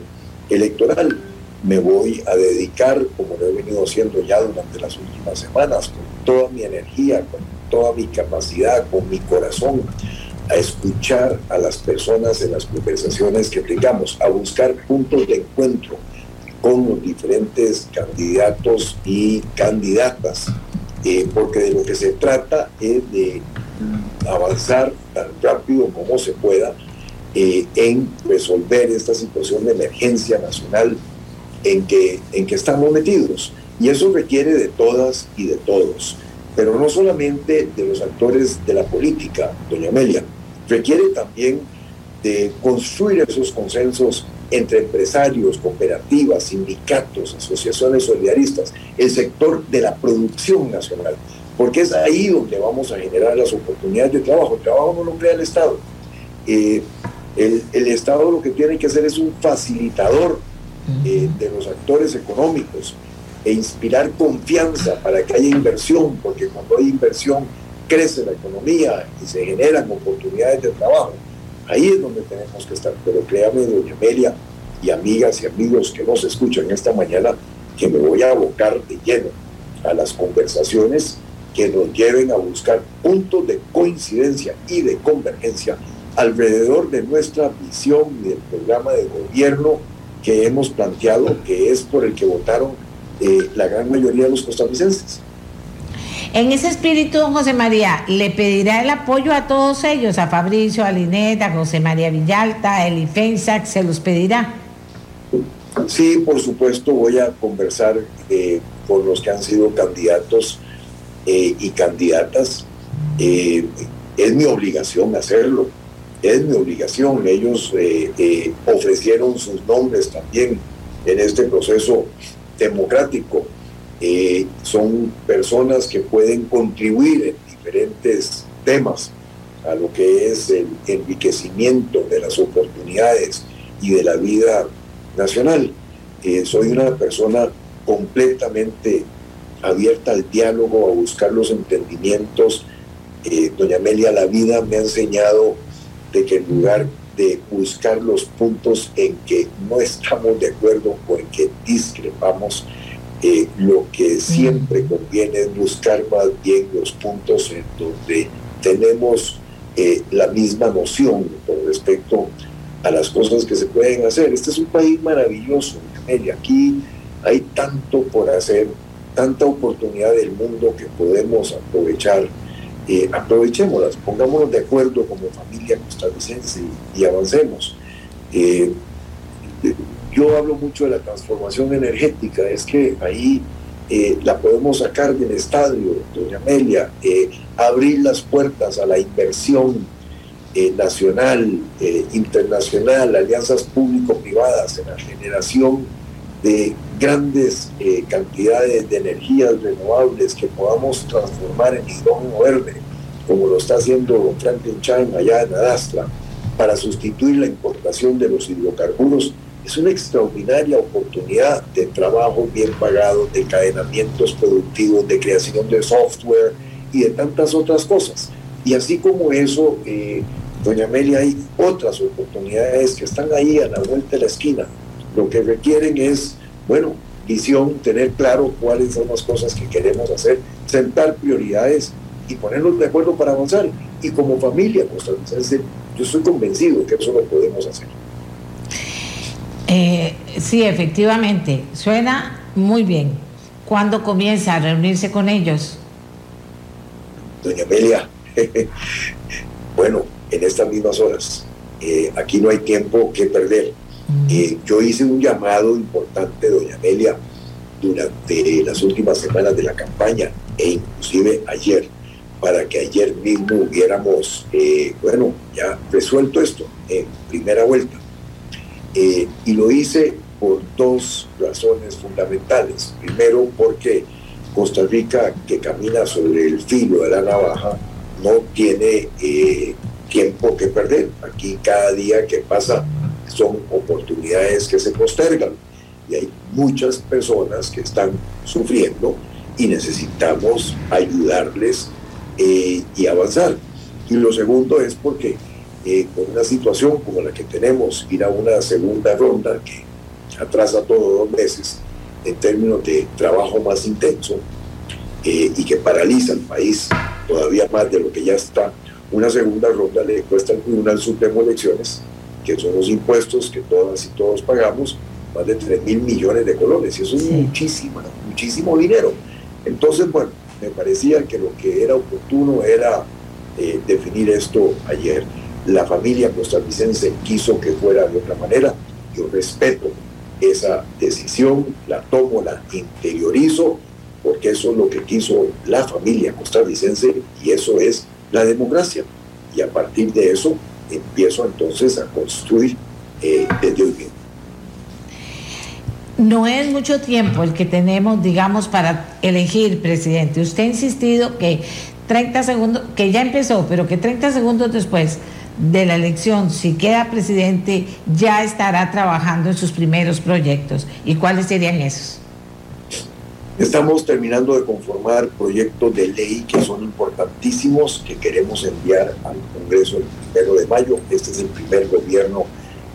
electoral. Me voy a dedicar, como lo he venido haciendo ya durante las últimas semanas, con toda mi energía, con toda mi capacidad, con mi corazón, a escuchar a las personas en las conversaciones que tengamos, a buscar puntos de encuentro con los diferentes candidatos y candidatas eh, porque de lo que se trata es de avanzar tan rápido como se pueda eh, en resolver esta situación de emergencia nacional en que, en que estamos metidos. Y eso requiere de todas y de todos, pero no solamente de los actores de la política, doña Amelia, requiere también de construir esos consensos entre empresarios, cooperativas, sindicatos, asociaciones solidaristas, el sector de la producción nacional, porque es ahí donde vamos a generar las oportunidades de trabajo. El trabajo no lo crea el Estado. Eh, el, el, Estado lo que tiene que hacer es un facilitador eh, de los actores económicos e inspirar confianza para que haya inversión, porque cuando hay inversión crece la economía y se generan oportunidades de trabajo. Ahí es donde tenemos que estar. Pero créame, doña Amelia y amigas y amigos que nos escuchan esta mañana, que me voy a abocar de lleno a las conversaciones que nos lleven a buscar puntos de coincidencia y de convergencia alrededor de nuestra visión y del programa de gobierno que hemos planteado, que es por el que votaron eh, la gran mayoría de los costarricenses. En ese espíritu, don José María, ¿le pedirá el apoyo a todos ellos, a Fabricio, a Linet, a José María Villalta, a Elifensac, se los pedirá? Sí, por supuesto, voy a conversar eh, con los que han sido candidatos eh, y candidatas. Eh, es mi obligación hacerlo, es mi obligación. Ellos ofrecieron sus nombres también en este proceso democrático eh, son personas que pueden contribuir en diferentes temas a lo que es el enriquecimiento de las oportunidades y de la vida nacional. Eh, soy una persona completamente abierta al diálogo, a buscar los entendimientos. Eh, doña Amelia, la vida me ha enseñado de que en lugar de buscar los puntos en que no estamos de acuerdo o en que discrepamos, eh, lo que siempre conviene es buscar más bien los puntos en donde tenemos eh, la misma noción con respecto a las cosas que se pueden hacer. Este es un país maravilloso, y aquí hay tanto por hacer, tanta oportunidad del mundo que podemos aprovechar. Eh, aprovechémoslas, pongámonos de acuerdo como familia costarricense y, y avancemos yo hablo mucho de la transformación energética, es que ahí eh, la podemos sacar del estadio, doña Amelia, eh, abrir las puertas a la inversión eh, nacional, internacional, alianzas público-privadas en la generación de grandes cantidades de energías renovables que podamos transformar en hidrógeno verde, como lo está haciendo Franklin Chang allá en Adastra, para sustituir la importación de los hidrocarburos es una extraordinaria oportunidad de trabajo bien pagado, de encadenamientos productivos, de creación de software y de tantas otras cosas. Y así como eso, eh, doña Amelia, hay otras oportunidades que están ahí a la vuelta de la esquina. Lo que requieren es, bueno, visión, tener claro cuáles son las cosas que queremos hacer, sentar prioridades y ponernos de acuerdo para avanzar. Y como familia costarricense, yo estoy convencido que eso lo podemos hacer. Eh, sí, efectivamente, suena muy bien. ¿Cuándo comienza a reunirse con ellos? Doña Amelia, bueno, en estas mismas horas, eh, aquí no hay tiempo que perder. Eh, yo hice un llamado importante, doña Amelia, durante las últimas semanas de la campaña e inclusive ayer, para que ayer mismo hubiéramos, eh, bueno, ya resuelto esto en primera vuelta. Eh, y lo hice por dos razones fundamentales. Primero, porque Costa Rica, que camina sobre el filo de la navaja, no tiene eh, tiempo que perder. Aquí cada día que pasa son oportunidades que se postergan y hay muchas personas que están sufriendo y necesitamos ayudarles eh, y avanzar. Y lo segundo es porque eh, con una situación como la que tenemos, ir a una segunda ronda que atrasa todo dos meses en términos de trabajo más intenso eh, y que paraliza el país todavía más de lo que ya está, una segunda ronda le cuesta al Tribunal Supremo Elecciones, que son los impuestos que todas y todos pagamos, más de 3 mil millones de colones, y eso es muchísimo, muchísimo dinero. Entonces, bueno, me parecía que lo que era oportuno era eh, definir esto ayer. La familia costarricense quiso que fuera de otra manera. Yo respeto esa decisión, la tomo, la interiorizo, porque eso es lo que quiso la familia costarricense y eso es la democracia. Y a partir de eso empiezo entonces a construir eh, desde. No es mucho tiempo el que tenemos, digamos, para elegir presidente. Usted ha insistido que 30 segundos, que ya empezó, pero que 30 segundos después de la elección, si queda presidente, ya estará trabajando en sus primeros proyectos. ¿Y cuáles serían esos? Estamos terminando de conformar proyectos de ley que son importantísimos, que queremos enviar al Congreso el primero de mayo. Este es el primer gobierno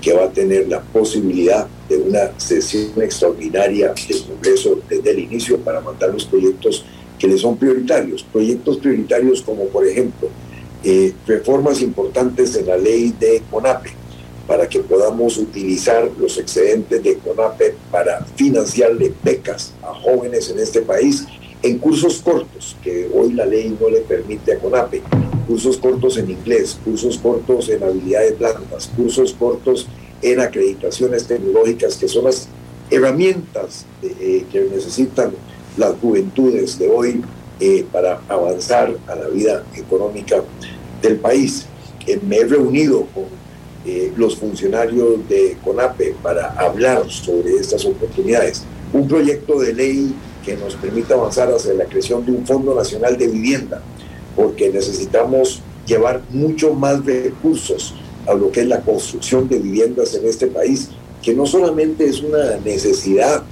que va a tener la posibilidad de una sesión extraordinaria del Congreso desde el inicio para mandar los proyectos que le son prioritarios. Proyectos prioritarios como, por ejemplo, eh, reformas importantes en la ley de CONAPE, para que podamos utilizar los excedentes de CONAPE para financiarle becas a jóvenes en este país en cursos cortos, que hoy la ley no le permite a CONAPE, cursos cortos en inglés, cursos cortos en habilidades blandas, cursos cortos en acreditaciones tecnológicas, que son las herramientas eh, que necesitan las juventudes de hoy eh, para avanzar a la vida económica del país. Eh, me he reunido con los funcionarios de CONAPE para hablar sobre estas oportunidades. Un proyecto de ley que nos permita avanzar hacia la creación de un Fondo Nacional de Vivienda, porque necesitamos llevar mucho más recursos a lo que es la construcción de viviendas en este país, que no solamente es una necesidad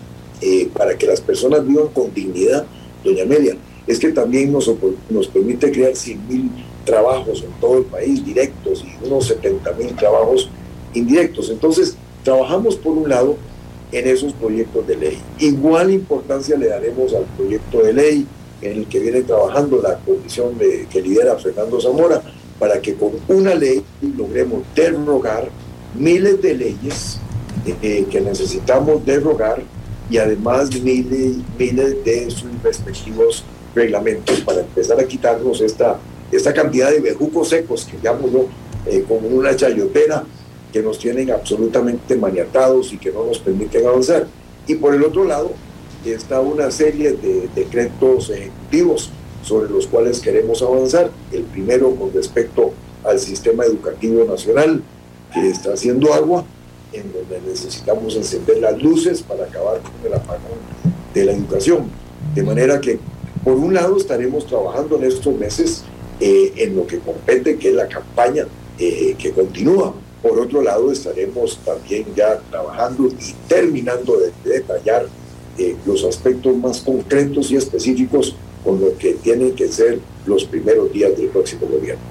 eh, para que las personas vivan con dignidad, doña Media, es que también nos, nos permite crear 100 mil trabajos en todo el país directos y unos 70 mil trabajos indirectos. Entonces, trabajamos por un lado en esos proyectos de ley. Igual importancia le daremos al proyecto de ley en el que viene trabajando la comisión que lidera Fernando Zamora, para que con una ley logremos derrogar miles de leyes eh, que necesitamos derrogar y además miles, miles de sus respectivos reglamentos para empezar a quitarnos esta, esta cantidad de bejucos secos que llamo eh, como una chayotera que nos tienen absolutamente maniatados y que no nos permiten avanzar. Y por el otro lado está una serie de decretos ejecutivos sobre los cuales queremos avanzar. El primero con respecto al sistema educativo nacional, que está haciendo agua, en donde necesitamos encender las luces para acabar con el apagón de la educación. De manera que, por un lado, estaremos trabajando en estos meses eh, en lo que compete, que es la campaña eh, que continúa. Por otro lado, estaremos también ya trabajando y terminando de, detallar eh, los aspectos más concretos y específicos con lo que tienen que ser los primeros días del próximo gobierno.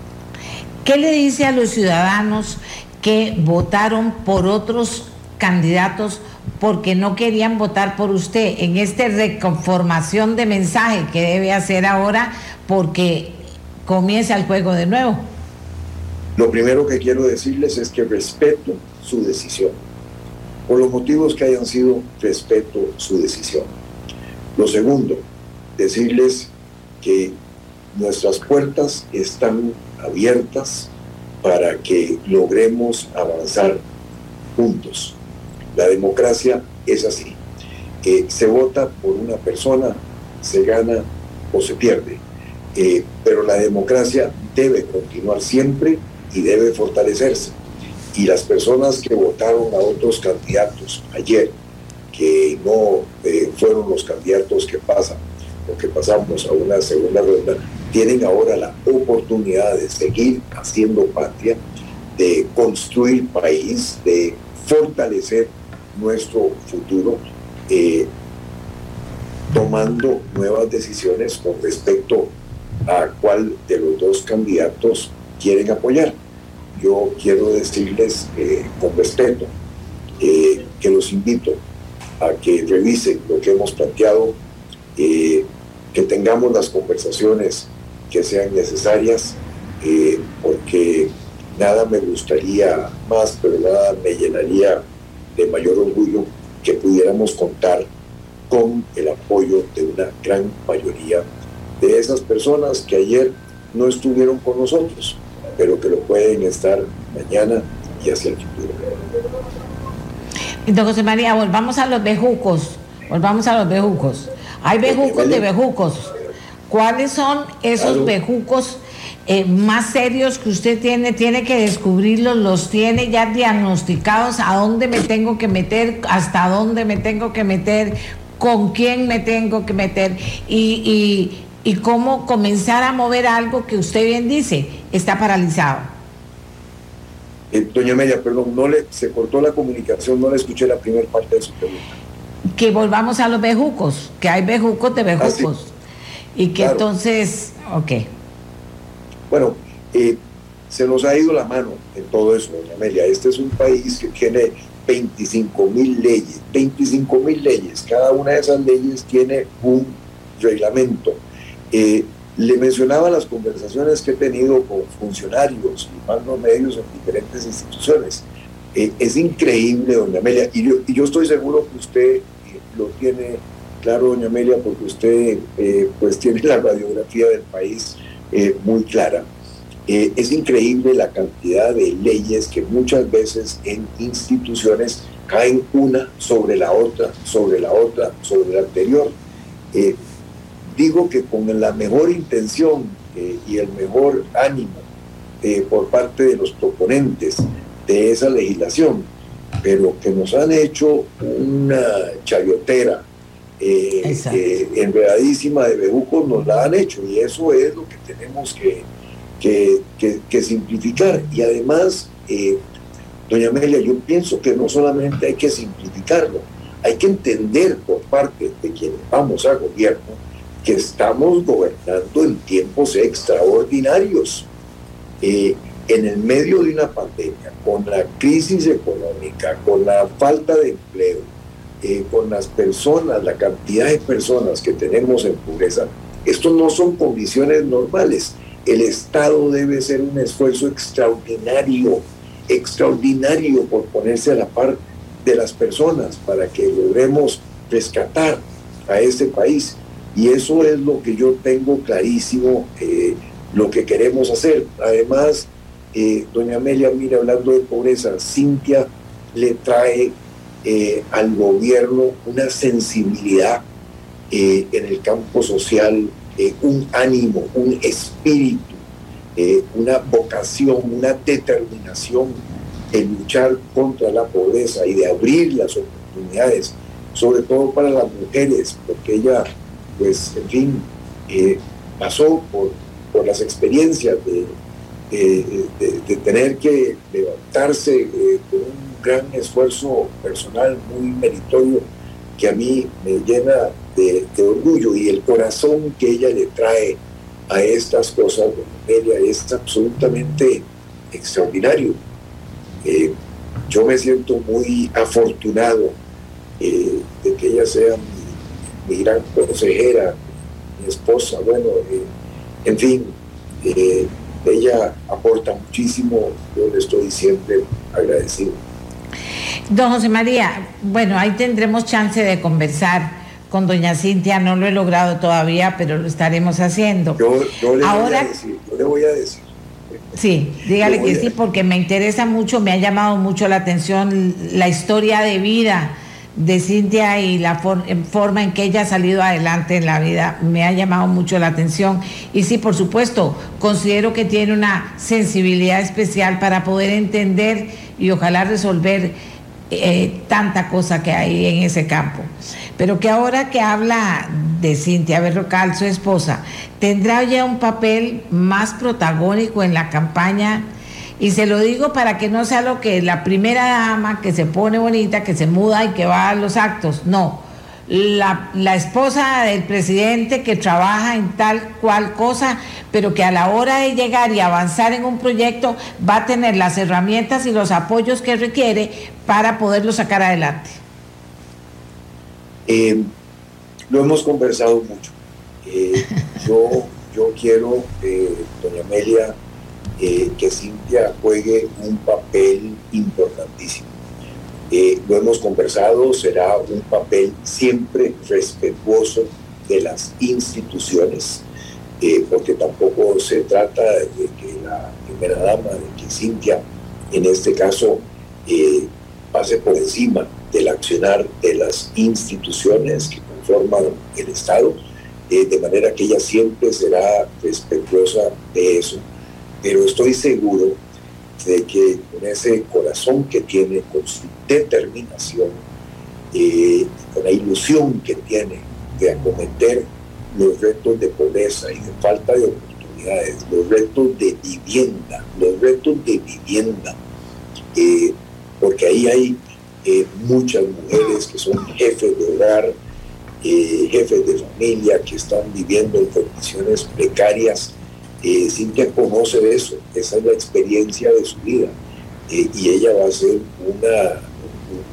¿Qué le dice a los ciudadanos que votaron por otros candidatos porque no querían votar por usted en esta reconformación de mensaje que debe hacer ahora porque comienza el juego de nuevo? Lo primero que quiero decirles es que respeto su decisión. Por los motivos que hayan sido, respeto su decisión. Lo segundo, decirles que nuestras puertas están abiertas para que logremos avanzar juntos. La democracia es así. se vota por una persona, se gana o se pierde. Eh, pero la democracia debe continuar siempre y debe fortalecerse. Y las personas que votaron a otros candidatos ayer, que no eh, fueron los candidatos que pasan o que pasamos a una segunda ronda, tienen ahora la oportunidad de seguir haciendo patria, de construir país, de fortalecer nuestro futuro, eh, tomando nuevas decisiones con respecto a cuál de los dos candidatos quieren apoyar. Yo quiero decirles eh, con respeto eh, que los invito a que revisen lo que hemos planteado, que tengamos las conversaciones que sean necesarias, porque nada me gustaría más, pero nada me llenaría de mayor orgullo que pudiéramos contar con el apoyo de una gran mayoría de esas personas que ayer no estuvieron con nosotros, pero que lo pueden estar mañana y hacia el futuro. Don José María, volvamos a los bejucos, volvamos a los bejucos. Hay bejucos de bejucos. ¿Cuáles son esos bejucos eh, más serios que usted tiene, tiene que descubrirlos, los tiene ya diagnosticados, a dónde me tengo que meter, hasta dónde me tengo que meter, con quién me tengo que meter y, cómo comenzar a mover algo que usted bien dice, está paralizado. Eh, doña Amelia, perdón, no le, se cortó la comunicación, no le escuché la primera parte de su pregunta. Que volvamos a los bejucos, que hay bejucos de bejucos. Ah, y que entonces, ok. Bueno, eh, se nos ha ido la mano en todo eso, doña Amelia. Este es un país que tiene 25 mil leyes, 25 mil leyes. Cada una de esas leyes tiene un reglamento. Eh, le mencionaba las conversaciones que he tenido con funcionarios y mandos medios en diferentes instituciones. Eh, es increíble, doña Amelia, y yo, estoy seguro que usted lo tiene claro, doña Amelia, porque usted pues tiene la radiografía del país eh, muy clara. Eh, es increíble la cantidad de leyes que muchas veces en instituciones caen una sobre la otra, sobre la otra, sobre la anterior. Eh, digo que con la mejor intención y el mejor ánimo por parte de los proponentes de esa legislación, pero que nos han hecho una chayotera, eh, enredadísima de bejucos nos la han hecho y eso es lo que tenemos que, que, simplificar. Y además, eh, doña Amelia, yo pienso que no solamente hay que simplificarlo, hay que entender por parte de quienes vamos a gobierno que estamos gobernando en tiempos extraordinarios. Eh, en el medio de una pandemia, con la crisis económica, con la falta de empleo, eh, con las personas, la cantidad de personas que tenemos en pobreza, esto no son condiciones normales. El Estado debe hacer un esfuerzo extraordinario, extraordinario por ponerse a la par de las personas para que logremos rescatar a este país. Y eso es lo que yo tengo clarísimo, eh, lo que queremos hacer. Además, eh, doña Amelia, mire, hablando de pobreza, Cintia le trae eh, al gobierno una sensibilidad eh, en el campo social, eh, un ánimo, un espíritu, una vocación, una determinación de luchar contra la pobreza y de abrir las oportunidades, sobre todo para las mujeres, porque ella, pues, en fin, pasó por, por, las experiencias de, de, tener que levantarse con un gran esfuerzo personal muy meritorio que a mí me llena de, orgullo y el corazón que ella le trae a estas cosas, ella es absolutamente extraordinario. Eh, yo me siento muy afortunado eh, de que ella sea mi, gran consejera, mi esposa, bueno, eh, en fin, ella aporta muchísimo, yo le estoy siempre agradecido. Don José María, bueno, ahí tendremos chance de conversar con doña Cintia, no lo he logrado todavía, pero lo estaremos haciendo. Yo, le Ahora, voy a decir, yo le voy a decir. Sí, dígale que sí, porque me interesa mucho, me ha llamado mucho la atención la historia de vida de Cintia y la forma en que ella ha salido adelante en la vida me ha llamado mucho la atención. Y sí, por supuesto, considero que tiene una sensibilidad especial para poder entender y ojalá resolver eh, tanta cosa que hay en ese campo. Pero que ahora que habla de Cintia Berrocal, su esposa, tendrá ya un papel más protagónico en la campaña y se lo digo para que no sea lo que la primera dama que se pone bonita, que se muda y que va a los actos. No. La, esposa del presidente que trabaja en tal cual cosa, pero que a la hora de llegar y avanzar en un proyecto va a tener las herramientas y los apoyos que requiere para poderlo sacar adelante. Eh, lo hemos conversado mucho. Eh, yo, yo quiero, eh, doña Amelia, que Cintia juegue un papel importantísimo. Eh, lo hemos conversado, será un papel siempre respetuoso de las instituciones, eh, porque tampoco se trata de que la primera dama, de que Cintia, en este caso, pase por encima del accionar de las instituciones que conforman el Estado, de manera que ella siempre será respetuosa de eso. Pero estoy seguro de que con ese corazón que tiene, con su determinación, eh, con la ilusión que tiene de acometer los retos de pobreza y de falta de oportunidades, los retos de vivienda, los retos de vivienda, eh, porque ahí hay eh, muchas mujeres que son jefes de hogar, jefes de familia, que están viviendo en condiciones precarias eh, Cintia conoce eso, esa es la experiencia de su vida. Eh, y ella va a ser una,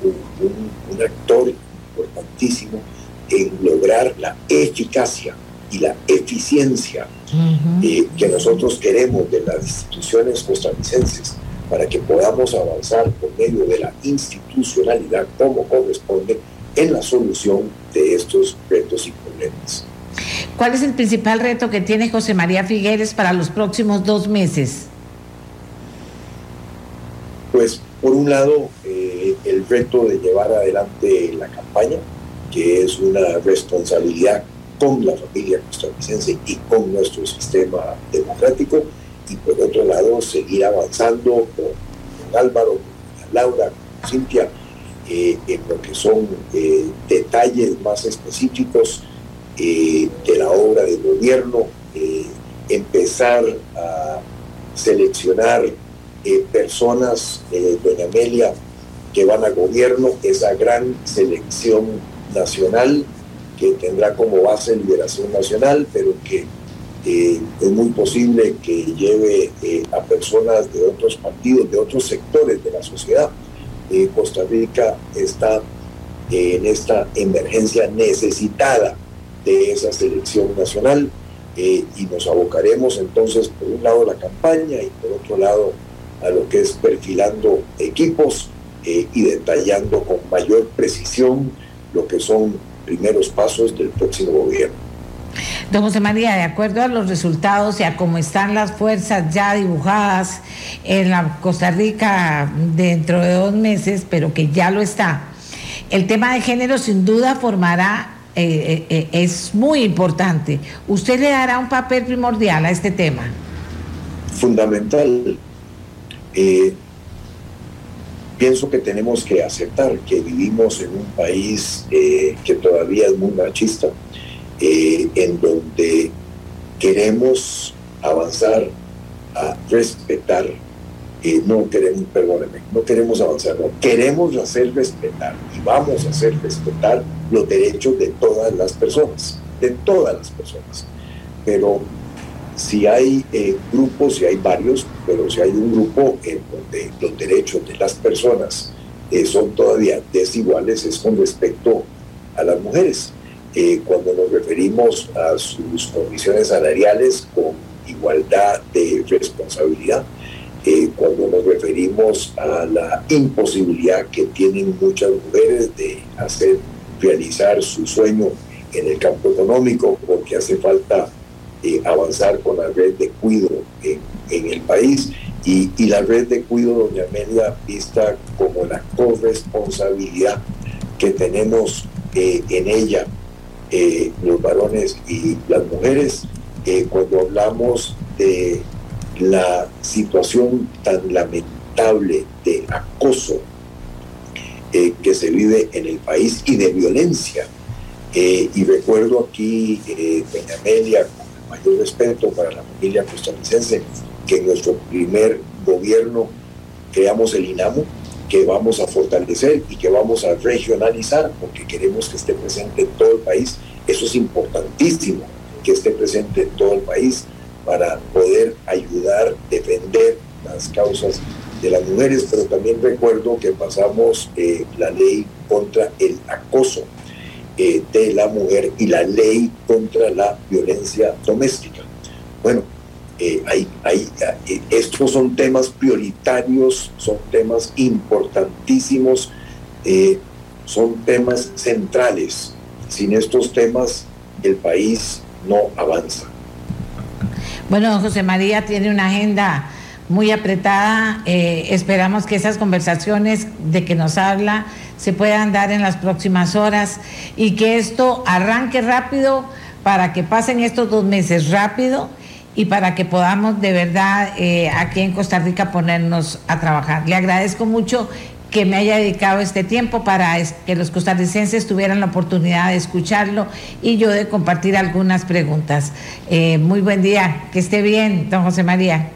un, actor importantísimo en lograr la eficacia y la eficiencia eh, que nosotros queremos de las instituciones costarricenses para que podamos avanzar por medio de la institucionalidad como corresponde en la solución de estos retos y problemas. ¿Cuál es el principal reto que tiene José María Figueres para los próximos dos meses? Pues por un lado, eh, el reto de llevar adelante la campaña, que es una responsabilidad con la familia costarricense y con nuestro sistema democrático, y por otro lado, seguir avanzando con, Álvaro, con Laura, con Cintia, eh, en lo que son eh, detalles más específicos eh, de la obra de gobierno, eh, empezar a seleccionar eh, personas, doña Amelia, que van a gobierno, esa gran selección nacional que tendrá como base Liberación Nacional, pero que es muy posible que lleve a personas de otros partidos, de otros sectores de la sociedad. Costa Rica está en esta emergencia necesitada de esa selección nacional eh, y nos abocaremos entonces por un lado a la campaña y por otro lado a lo que es perfilando equipos eh, y detallando con mayor precisión lo que son primeros pasos del próximo gobierno. Don José María, de acuerdo a los resultados y a cómo están las fuerzas ya dibujadas en la Costa Rica dentro de dos meses, pero que ya lo está, el tema de género sin duda formará eh, eh, es muy importante. ¿Usted le dará un papel primordial a este tema? Fundamental. Eh, pienso que tenemos que aceptar que vivimos en un país que todavía es muy machista, en donde queremos avanzar a respetar no queremos, perdóneme, no queremos avanzar, no, queremos hacer respetar y vamos a hacer respetar los derechos de todas las personas, de todas las personas. Pero si hay eh, grupos, si hay varios, pero si hay un grupo en donde los derechos de las personas eh, son todavía desiguales, es con respecto a las mujeres. Eh, cuando nos referimos a sus condiciones salariales con igualdad de responsabilidad, cuando nos referimos a la imposibilidad que tienen muchas mujeres de hacer realizar su sueño en el campo económico, porque hace falta eh, avanzar con la red de cuido en, el país. Y, la red de cuido, doña Amelia, vista como la corresponsabilidad que tenemos eh, en ella eh, los varones y las mujeres eh, cuando hablamos de la situación tan lamentable de acoso que se vive en el país y de violencia. y recuerdo aquí, doña Amelia, con el mayor respeto para la familia costarricense, que en nuestro primer gobierno creamos el INAMO, que vamos a fortalecer y que vamos a regionalizar porque queremos que esté presente en todo el país. Eso es importantísimo, que esté presente en todo el país para poder ayudar, defender las causas de las mujeres, pero también recuerdo que pasamos eh, la ley contra el acoso eh, de la mujer y la ley contra la violencia doméstica. Bueno, eh, estos son temas prioritarios, son temas importantísimos, son temas centrales. Sin estos temas el país no avanza. Bueno, José María tiene una agenda muy apretada. esperamos que esas conversaciones de que nos habla se puedan dar en las próximas horas y que esto arranque rápido para que pasen estos dos meses rápido y para que podamos de verdad eh, aquí en Costa Rica ponernos a trabajar. Le agradezco mucho que me haya dedicado este tiempo para que los costarricenses tuvieran la oportunidad de escucharlo y yo de compartir algunas preguntas. Eh, muy buen día, que esté bien, don José María.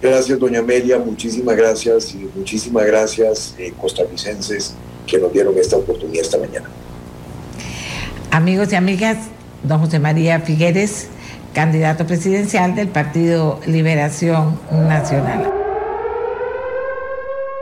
Gracias, doña Amelia, muchísimas gracias y muchísimas gracias, eh, costarricenses, que nos dieron esta oportunidad esta mañana. Amigos y amigas, don José María Figueres, candidato presidencial del Partido Liberación Nacional.